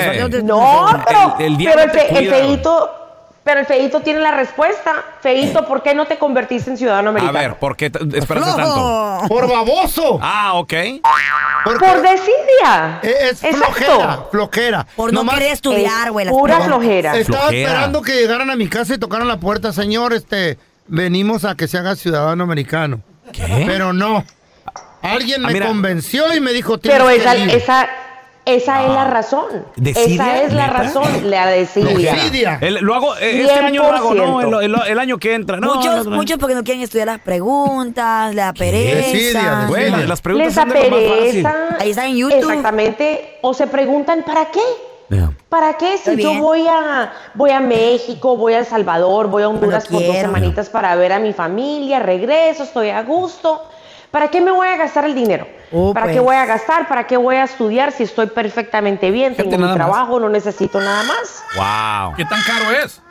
No, pero El- el pero el, te fe- el cuida. Pero el feíto tiene la respuesta. Feíto, ¿por qué no te convertiste en ciudadano A americano? ver, ¿por qué esperaste tanto? Por baboso. Ah, ok. Por desidia. Es Exacto. flojera, flojera. Por no querer estudiar, güey, Pura flojera. Estaba Flojera. esperando que llegaran a mi casa y tocaran la puerta. Señor, este, venimos a que se haga ciudadano americano. ¿Qué? Pero no. Alguien Ah, me convenció y me dijo, Pero que esa, ir". esa, esa es la razón. ¿Desidia? Esa es la ¿Neta? razón, la desidia. Desidia. El- lo hago, eh, este año lo hago, no, el, el- el año que entra. No, muchos, no, no. muchos porque no quieren estudiar las preguntas, la pereza. Güey, desidia. las preguntas Les son de lo más fácil. apereza. Ahí está en YouTube. Exactamente. O se preguntan, ¿para qué? ¿Para qué si yo voy a, voy a México, voy a El Salvador, voy a Honduras por dos semanitas para ver a mi familia, regreso, estoy a gusto? ¿Para qué me voy a gastar el dinero? Oh, ¿Para pues. qué voy a gastar? ¿Para qué voy a estudiar si estoy perfectamente bien? Fíjate Tengo mi más. trabajo, no necesito nada más. Wow. ¿Qué tan caro es?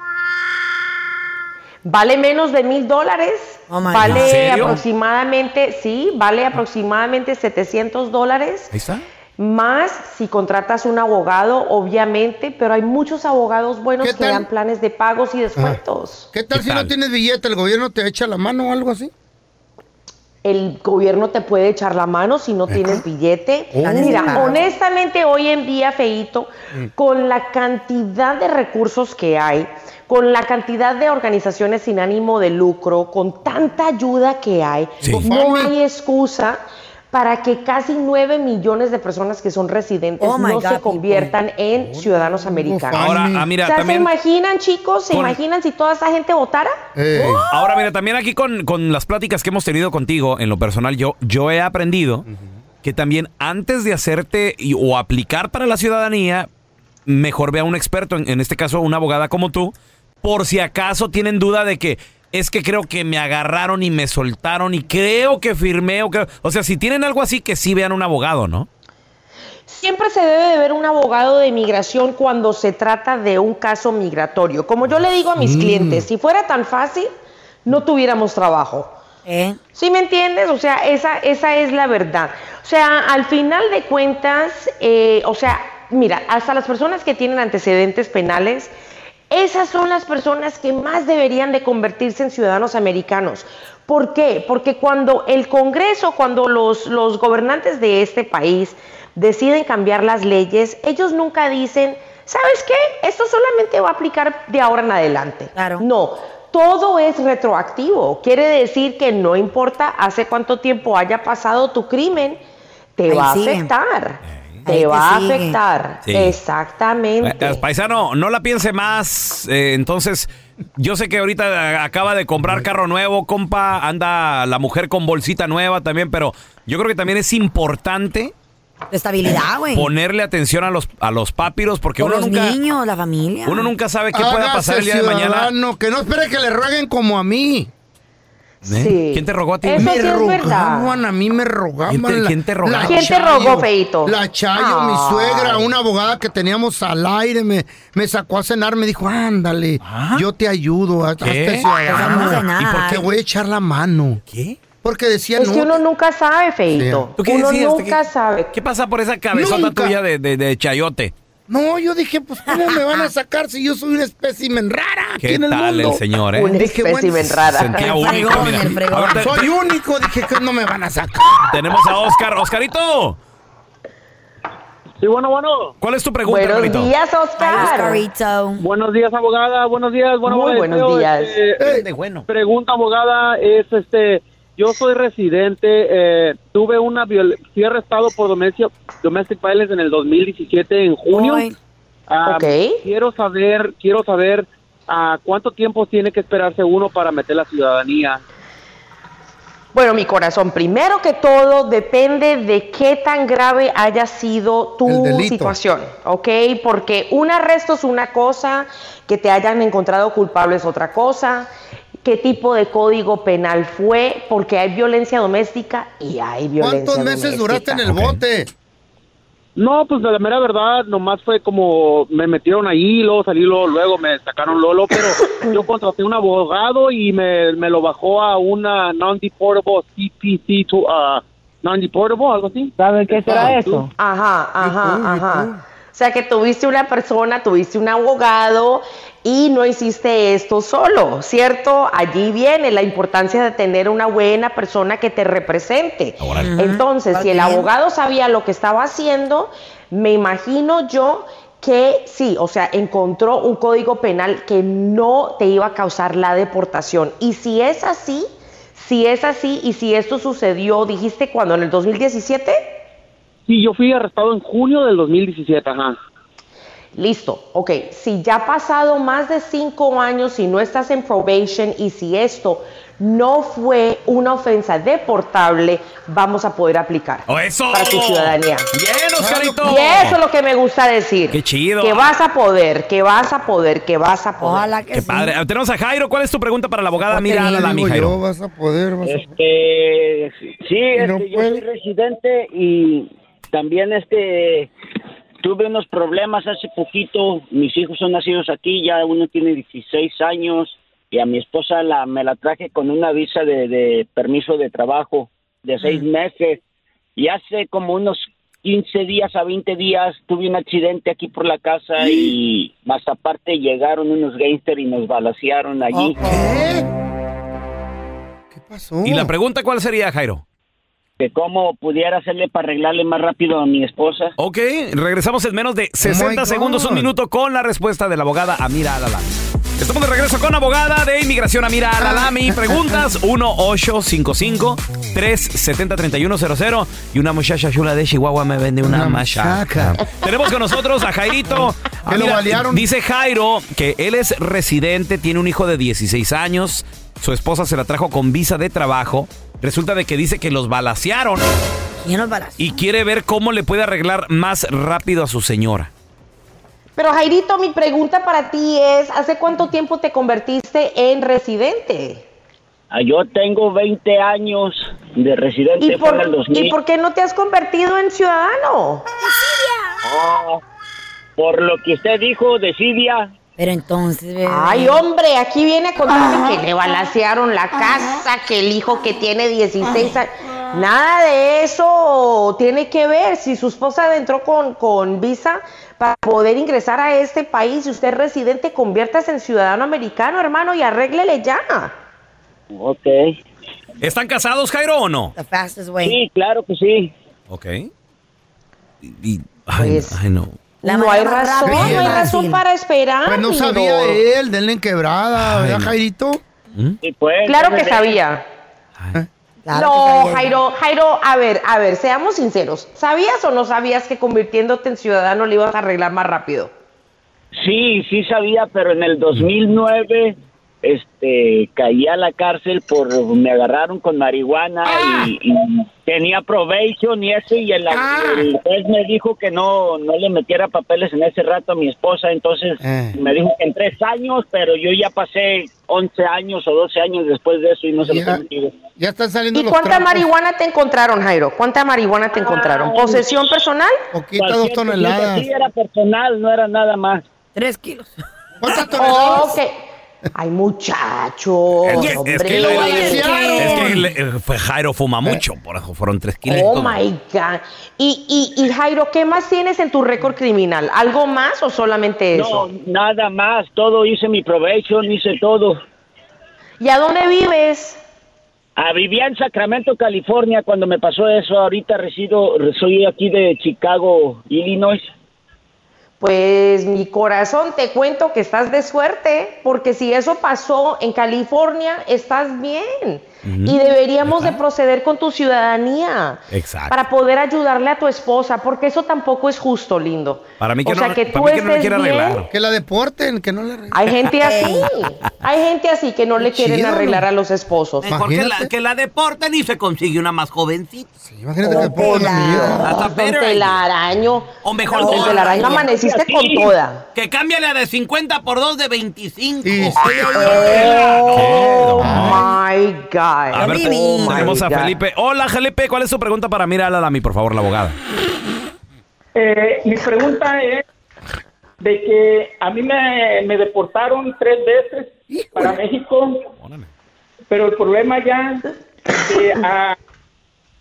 Vale menos de mil dólares. Oh, my vale God. ¿En serio? aproximadamente, sí, vale aproximadamente 700 dólares. Ahí está. Más si contratas un abogado, obviamente, pero hay muchos abogados buenos ¿Qué que dan planes de pagos y descuentos. ¿Qué tal ¿Qué si tal? no tienes billete? ¿El gobierno te echa la mano o algo así? El gobierno te puede echar la mano si no tienes billete. Oh. Mira, honestamente hoy en día, Feito, Mm. con la cantidad de recursos que hay, con la cantidad de organizaciones sin ánimo de lucro, con tanta ayuda que hay, Sí. no hay excusa para que casi 9 millones de personas que son residentes Oh, no God, se conviertan en ciudadanos americanos. Ahora, ah, mira, o sea, ¿se también. imaginan, chicos? ¿Se Con- imaginan si toda esa gente votara? Eh, Ahora, mira, también aquí con, con las pláticas que hemos tenido contigo, en lo personal, yo, yo he aprendido que también antes de hacerte y- o aplicar para la ciudadanía, mejor ve a un experto, en, en este caso una abogada como tú, por si acaso tienen duda de que es que creo que me agarraron y me soltaron y creo que firmé o que... O sea, si tienen algo así, que sí vean un abogado, ¿no? Siempre se debe de ver un abogado de migración cuando se trata de un caso migratorio. Como yo le digo a mis clientes, si fuera tan fácil, no tuviéramos trabajo. ¿Eh? ¿Sí me entiendes? O sea, esa, esa es la verdad. O sea, al final de cuentas, eh, o sea, mira, hasta las personas que tienen antecedentes penales, esas son las personas que más deberían de convertirse en ciudadanos americanos. ¿Por qué? Porque cuando el Congreso, cuando los, los gobernantes de este país deciden cambiar las leyes, ellos nunca dicen, ¿sabes qué? Esto solamente va a aplicar de ahora en adelante. Claro. No, todo es retroactivo. Quiere decir que no importa hace cuánto tiempo haya pasado tu crimen, te Ahí va sigue. a afectar. Te va a afectar. Sí. Exactamente. Eh, paisano, no la piense más. eh, entonces, yo sé que ahorita eh, acaba de comprar carro nuevo, compa. Anda la mujer con bolsita nueva también, pero yo creo que también es importante Estabilidad, güey. ponerle atención a los, a los papiros porque Por uno los nunca, niños, la familia. uno nunca sabe qué pueda hágase pasar el día de mañana. Que no espere que le rueguen como a mí. ¿Eh? Sí. ¿Quién te rogó a ti? Eso me sí es verdad. rogaban, a mí me rogaban. ¿Quién te- quién te rogaba? la ¿Quién te Chayo, rogó, Feito? La Chayo, mi suegra, una abogada que teníamos al aire, me, me sacó a cenar, me dijo, ándale, yo te ayudo, haz- hazte ¿Qué? ciudadano". Eso no hace nada. ¿Y por qué voy a echar la mano? ¿Qué? Porque decía, Es no, que uno nunca sabe, Feito. ¿Tú qué Uno decías? nunca ¿Qué- sabe. ¿Qué pasa por esa cabezota Nunca. tuya de, de- de chayote? No, yo dije, pues, ¿cómo me van a sacar si yo soy un espécimen rara aquí ¿Qué en el tal mundo? el señor, eh? Un Dije, bueno, espécimen rara. Sentía único, mira. A ver, Soy único, dije que no me van a sacar. tenemos a Oscar. Oscarito, Sí, bueno, bueno. ¿cuál es tu pregunta, Buenos días, Oscar. Oscarito. Buenos días, abogada. Buenos días. Bueno, Muy buenos deseo, días. este, De bueno. pregunta, abogada, es este. Yo soy residente. eh, tuve una viol fui arrestado por domestic, domestic violence en el 2017 en junio. Ay. Ah, Ok. Quiero saber, quiero saber ah, cuánto tiempo tiene que esperarse uno para meter la ciudadanía. Bueno, mi corazón, primero que todo depende de qué tan grave haya sido tu situación, ¿ok? Porque un arresto es una cosa, que te hayan encontrado culpable es otra cosa. Qué tipo de código penal fue, porque hay violencia doméstica y hay violencia ¿Cuántos meses duraste en el bote? No, pues la mera verdad, nomás fue como me metieron ahí, luego salí luego, luego me sacaron Lolo, pero yo contraté un abogado y me, me lo bajó a una non-deportable CPC, to, uh, non-deportable, algo así. ¿Saben qué será eso? Ajá, ajá, ajá. O sea que tuviste una persona, tuviste un abogado y no hiciste esto solo, ¿cierto? Allí viene la importancia de tener una buena persona que te represente. Entonces, si el abogado sabía lo que estaba haciendo, me imagino yo que sí, o sea, encontró un código penal que no te iba a causar la deportación. Y si es así, si es así y si esto sucedió, dijiste cuando en el 2017? Sí, yo fui arrestado en junio del 2017, ajá. Listo, ok. Si ya ha pasado más de cinco años y no estás en probation y si esto no fue una ofensa deportable, vamos a poder aplicar ¡Oh, eso! para tu ciudadanía. ¡Bien, Oscarito! Y eso es lo que me gusta decir. ¡Qué chido! Que vas a poder, que vas a poder, que vas a poder. Ojalá Qué padre. Ah, Tenemos a Jairo. ¿Cuál es tu pregunta para la abogada? Mira, la mi yo, Jairo. vas a poder, vas a Este, sí, este, no yo puede. soy residente y también este tuve unos problemas hace poquito. Mis hijos son nacidos aquí, ya uno tiene 16 años y a mi esposa la me la traje con una visa de, de permiso de trabajo de seis meses y hace como unos 15 días a 20 días tuve un accidente aquí por la casa y más aparte llegaron unos gangsters y nos balacearon allí. ¿Qué pasó? ¿Y la pregunta cuál sería, Jairo? Que cómo pudiera hacerle para arreglarle más rápido a mi esposa. Ok, regresamos en menos de 60 God. segundos, un minuto, con la respuesta de la abogada Amira Alalami. Estamos de regreso con abogada de inmigración Amira Alalami. Preguntas 1-855-370-3100. Y una muchacha chula de Chihuahua me vende una, machaca. Tenemos con nosotros a Jairito. Que lo balearon. Dice Jairo que él es residente, tiene un hijo de 16 años. Su esposa se la trajo con visa de trabajo. Resulta de que dice que los balacearon. ¿Quién los balaceó? Y quiere ver cómo le puede arreglar más rápido a su señora. Pero Jairito, mi pregunta para ti es, ¿hace cuánto tiempo te convertiste en residente? Ah, Yo tengo 20 años de residente ¿Y por, el 2000. ¿Y por qué no te has convertido en ciudadano? Ah, por lo que usted dijo de Siria. Pero entonces, bebé. Ay, hombre, aquí viene a contarme que le balacearon la casa, que el hijo que tiene 16 años. Nada de eso tiene que ver. Si su esposa entró con, con visa para poder ingresar a este país y usted es residente, conviértase en ciudadano americano, hermano, y arréglele ya. Ok. ¿Están casados, Jairo, o no? The fastest way. Sí, claro que sí. Ok. Y- y- ay, ay, no. La no hay razón, no hay razón para esperar. Pues no sabía amor. él, denle en quebrada, ¿verdad, Jairito? Sí, pues, Claro que sabía. Claro no, sabía. Jairo, Jairo, a ver, a ver, seamos sinceros. ¿Sabías o no sabías que convirtiéndote en ciudadano le ibas a arreglar más rápido? Sí, sí sabía, pero en el 2009 este caí a la cárcel por me agarraron con marihuana y, y tenía probation y eso y el, el juez me dijo que no no le metiera papeles en ese rato a mi esposa, entonces Eh. me dijo que en tres años, pero yo ya pasé 11 años o 12 años después de eso y no se lo Ya. metido. Ya están saliendo ¿Y los cuánta trapos. marihuana te encontraron, Jairo? ¿Cuánta marihuana te encontraron? ¿Posesión personal? Poquita, dos toneladas. Sí, era personal, no era nada más. Tres kilos. ¿Cuántas toneladas? Ok. Ay, muchacho. Es que, es hombre. que, Es es que eh, fue Jairo fuma mucho, por eso fueron tres kilos. Oh my God. Y, y, y Jairo, ¿qué más tienes en tu récord criminal? ¿Algo más o solamente eso? No, nada más, todo hice mi probation, hice todo. ¿Y a dónde vives? Ah, vivía en Sacramento, California, cuando me pasó eso. Ahorita resido, soy aquí de Chicago, Illinois. Pues mi corazón te cuento que estás de suerte, porque si eso pasó en California, estás bien. Y deberíamos de proceder con tu ciudadanía Exacto. para poder ayudarle a tu esposa, porque eso tampoco es justo, lindo. Para mí que o no, sea, que tú mí que no le estés quiere bien, arreglar. Que la deporten, que no le arreglen. Hay gente así, hay gente así que no le quieren chido, arreglar a los esposos. Mejor que la, que la deporten y se consigue una más jovencita. imagínate que deporten a mi hija. Hasta Don telaraño. O mejor dos. telaraño, amaneciste con toda. Que cambie la de 50 por 2 de 25. Oh my God. A ver, Oh tenemos a. Felipe. Hola, Felipe. ¿Cuál es su pregunta para Mira Alami, por favor, la abogada? Eh, mi pregunta es de que a mí me, me deportaron tres veces para México, pero el problema ya que a,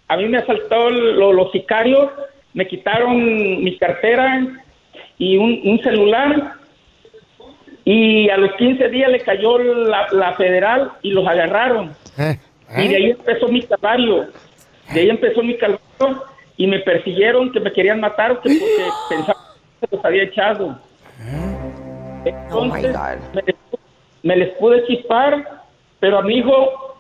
a mí me asaltó lo- los sicarios, me quitaron mi cartera y un, un celular y a los 15 días le cayó la, la federal y los agarraron. Y de ahí empezó mi calvario. De ahí empezó mi calvario y me persiguieron, que me querían matar, que porque pensaban que los había echado. Entonces, me, les, me les pude chispar, pero a mi hijo...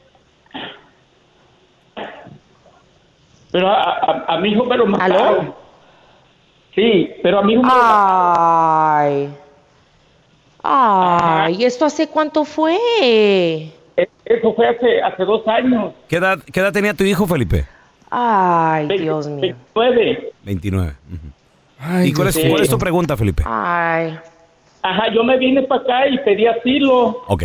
Pero a, a- a mi hijo me lo mataron. Sí, pero a mi hijo me lo Ay. Ay, ¿y esto hace cuánto fue? Eso fue hace, hace dos años. ¿Qué edad, qué edad tenía tu hijo, Felipe? Ay, Dios mío. 29. 29. Ujú. ¿Y cuál es, cuál es tu pregunta, Felipe? Ay. Ajá, yo me vine para acá y pedí asilo. Ok.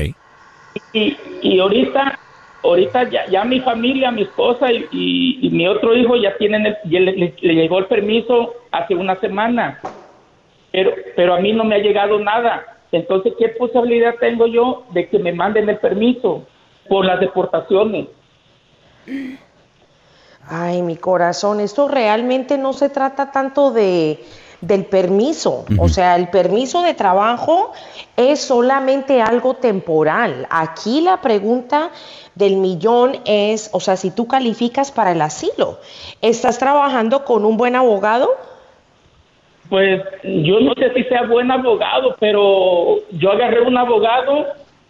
Y, y ahorita, ahorita ya, ya mi familia, mi esposa y, y- y mi otro hijo ya tienen, el, ya le, le- le llegó el permiso hace una semana. Pero, pero a mí no me ha llegado nada. Entonces, ¿qué posibilidad tengo yo de que me manden el permiso por las deportaciones? Ay, mi corazón, esto realmente no se trata tanto de del permiso, o sea, el permiso de trabajo es solamente algo temporal. Aquí la pregunta del millón es, o sea, si tú calificas para el asilo, ¿estás trabajando con un buen abogado? Pues yo no sé si sea buen abogado, pero yo agarré un abogado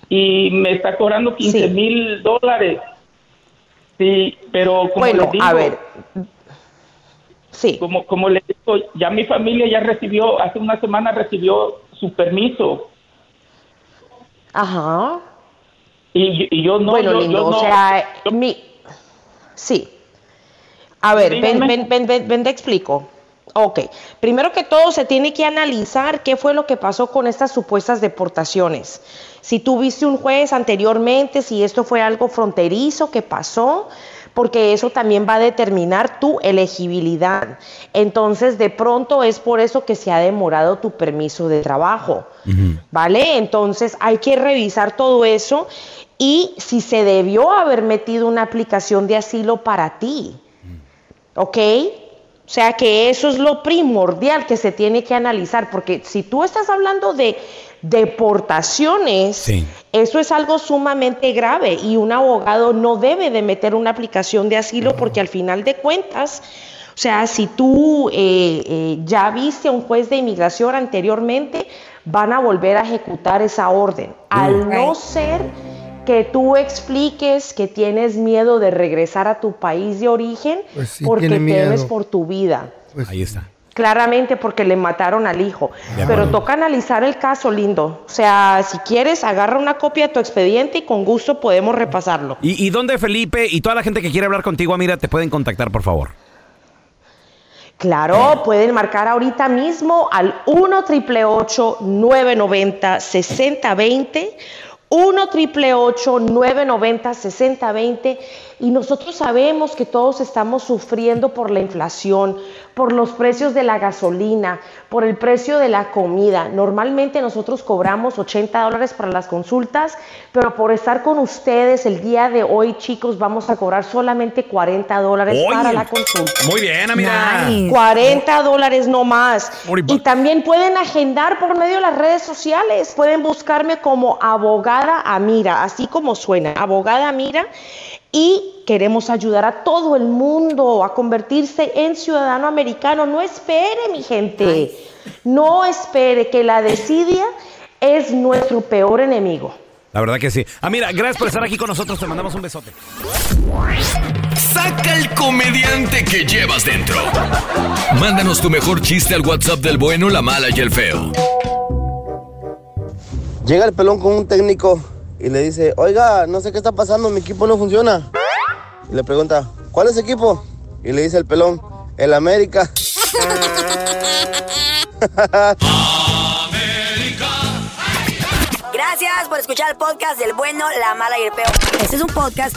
y me está cobrando 15 mil dólares. Sí, pero como Bueno, les digo, a ver. Sí. Como, como les digo, ya mi familia ya recibió, hace una semana recibió su permiso. Ajá. Y, y yo no, bueno, yo, lindo, yo no. o sea, mi... Sí. A ver, ven, ven, ven, ven, ven, te explico. Ok, primero que todo se tiene que analizar qué fue lo que pasó con estas supuestas deportaciones. Si tuviste un juez anteriormente, si esto fue algo fronterizo que pasó, porque eso también va a determinar tu elegibilidad. Entonces, de pronto es por eso que se ha demorado tu permiso de trabajo. ¿Vale? Entonces hay que revisar todo eso y si se debió haber metido una aplicación de asilo para ti. ¿Ok? O sea que eso es lo primordial que se tiene que analizar, porque si tú estás hablando de deportaciones, eso es algo sumamente grave y un abogado no debe de meter una aplicación de asilo porque al final de cuentas, o sea, si tú eh, eh, ya viste a un juez de inmigración anteriormente, van a volver a ejecutar esa orden. Al no ser que tú expliques que tienes miedo de regresar a tu país de origen Pues sí, porque temes por tu vida. Ahí está. Claramente porque le mataron al hijo. Pero toca analizar el caso, lindo. O sea, si quieres, agarra una copia de tu expediente y con gusto podemos repasarlo. ¿Y, y dónde Felipe y toda la gente que quiere hablar contigo, mira, te pueden contactar, por favor? Claro, pueden marcar ahorita mismo al 1 888 990 6020 1 888 990 6020 y nosotros sabemos que todos estamos sufriendo por la inflación, por los precios de la gasolina, por el precio de la comida. Normalmente nosotros cobramos 80 dólares para las consultas, pero por estar con ustedes el día de hoy, chicos, vamos a cobrar solamente 40 dólares Oye. para la consulta. Muy bien, amiga. 40 dólares no más. Muy Y también pueden agendar por medio de las redes sociales. Pueden buscarme como abogada Amira, así como suena, abogada Amira. Y queremos ayudar a todo el mundo a convertirse en ciudadano americano. No espere, mi gente. No espere que la desidia es nuestro peor enemigo. La verdad que sí. Ah, mira, gracias por estar aquí con nosotros. Te mandamos un besote. Saca el comediante que llevas dentro. Mándanos tu mejor chiste al WhatsApp del bueno, la mala y el feo. Llega el pelón con un técnico y le dice, oiga, no sé qué está pasando, mi equipo no funciona. Y le pregunta, ¿cuál es equipo? Y le dice el pelón, el América. Gracias por escuchar el podcast del bueno, la mala y el peor. Este es un podcast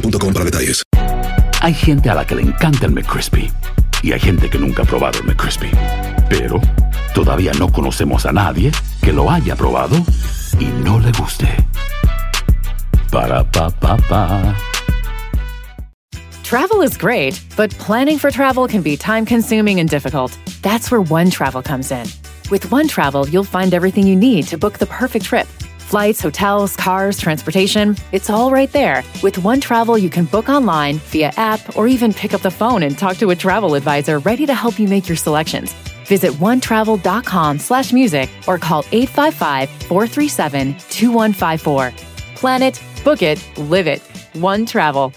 boostmobile.com para detalles. Hay gente a la que le encanta el McCrispy y hay gente que nunca ha probado el McCrispy. Pero todavía no conocemos a nadie que lo haya probado y no le guste. Para pa pa pa. Travel is great, but planning for travel can be time consuming and difficult. That's where One Travel comes in. With One Travel, you'll find everything you need to book the perfect trip. Flights, hotels, cars, transportation, it's all right there. With One Travel, you can book online, via app, or even pick up the phone and talk to a travel advisor ready to help you make your selections. Visit onetravel.com slash music or call 855-437-2154. Plan it, book it, live it. One Travel.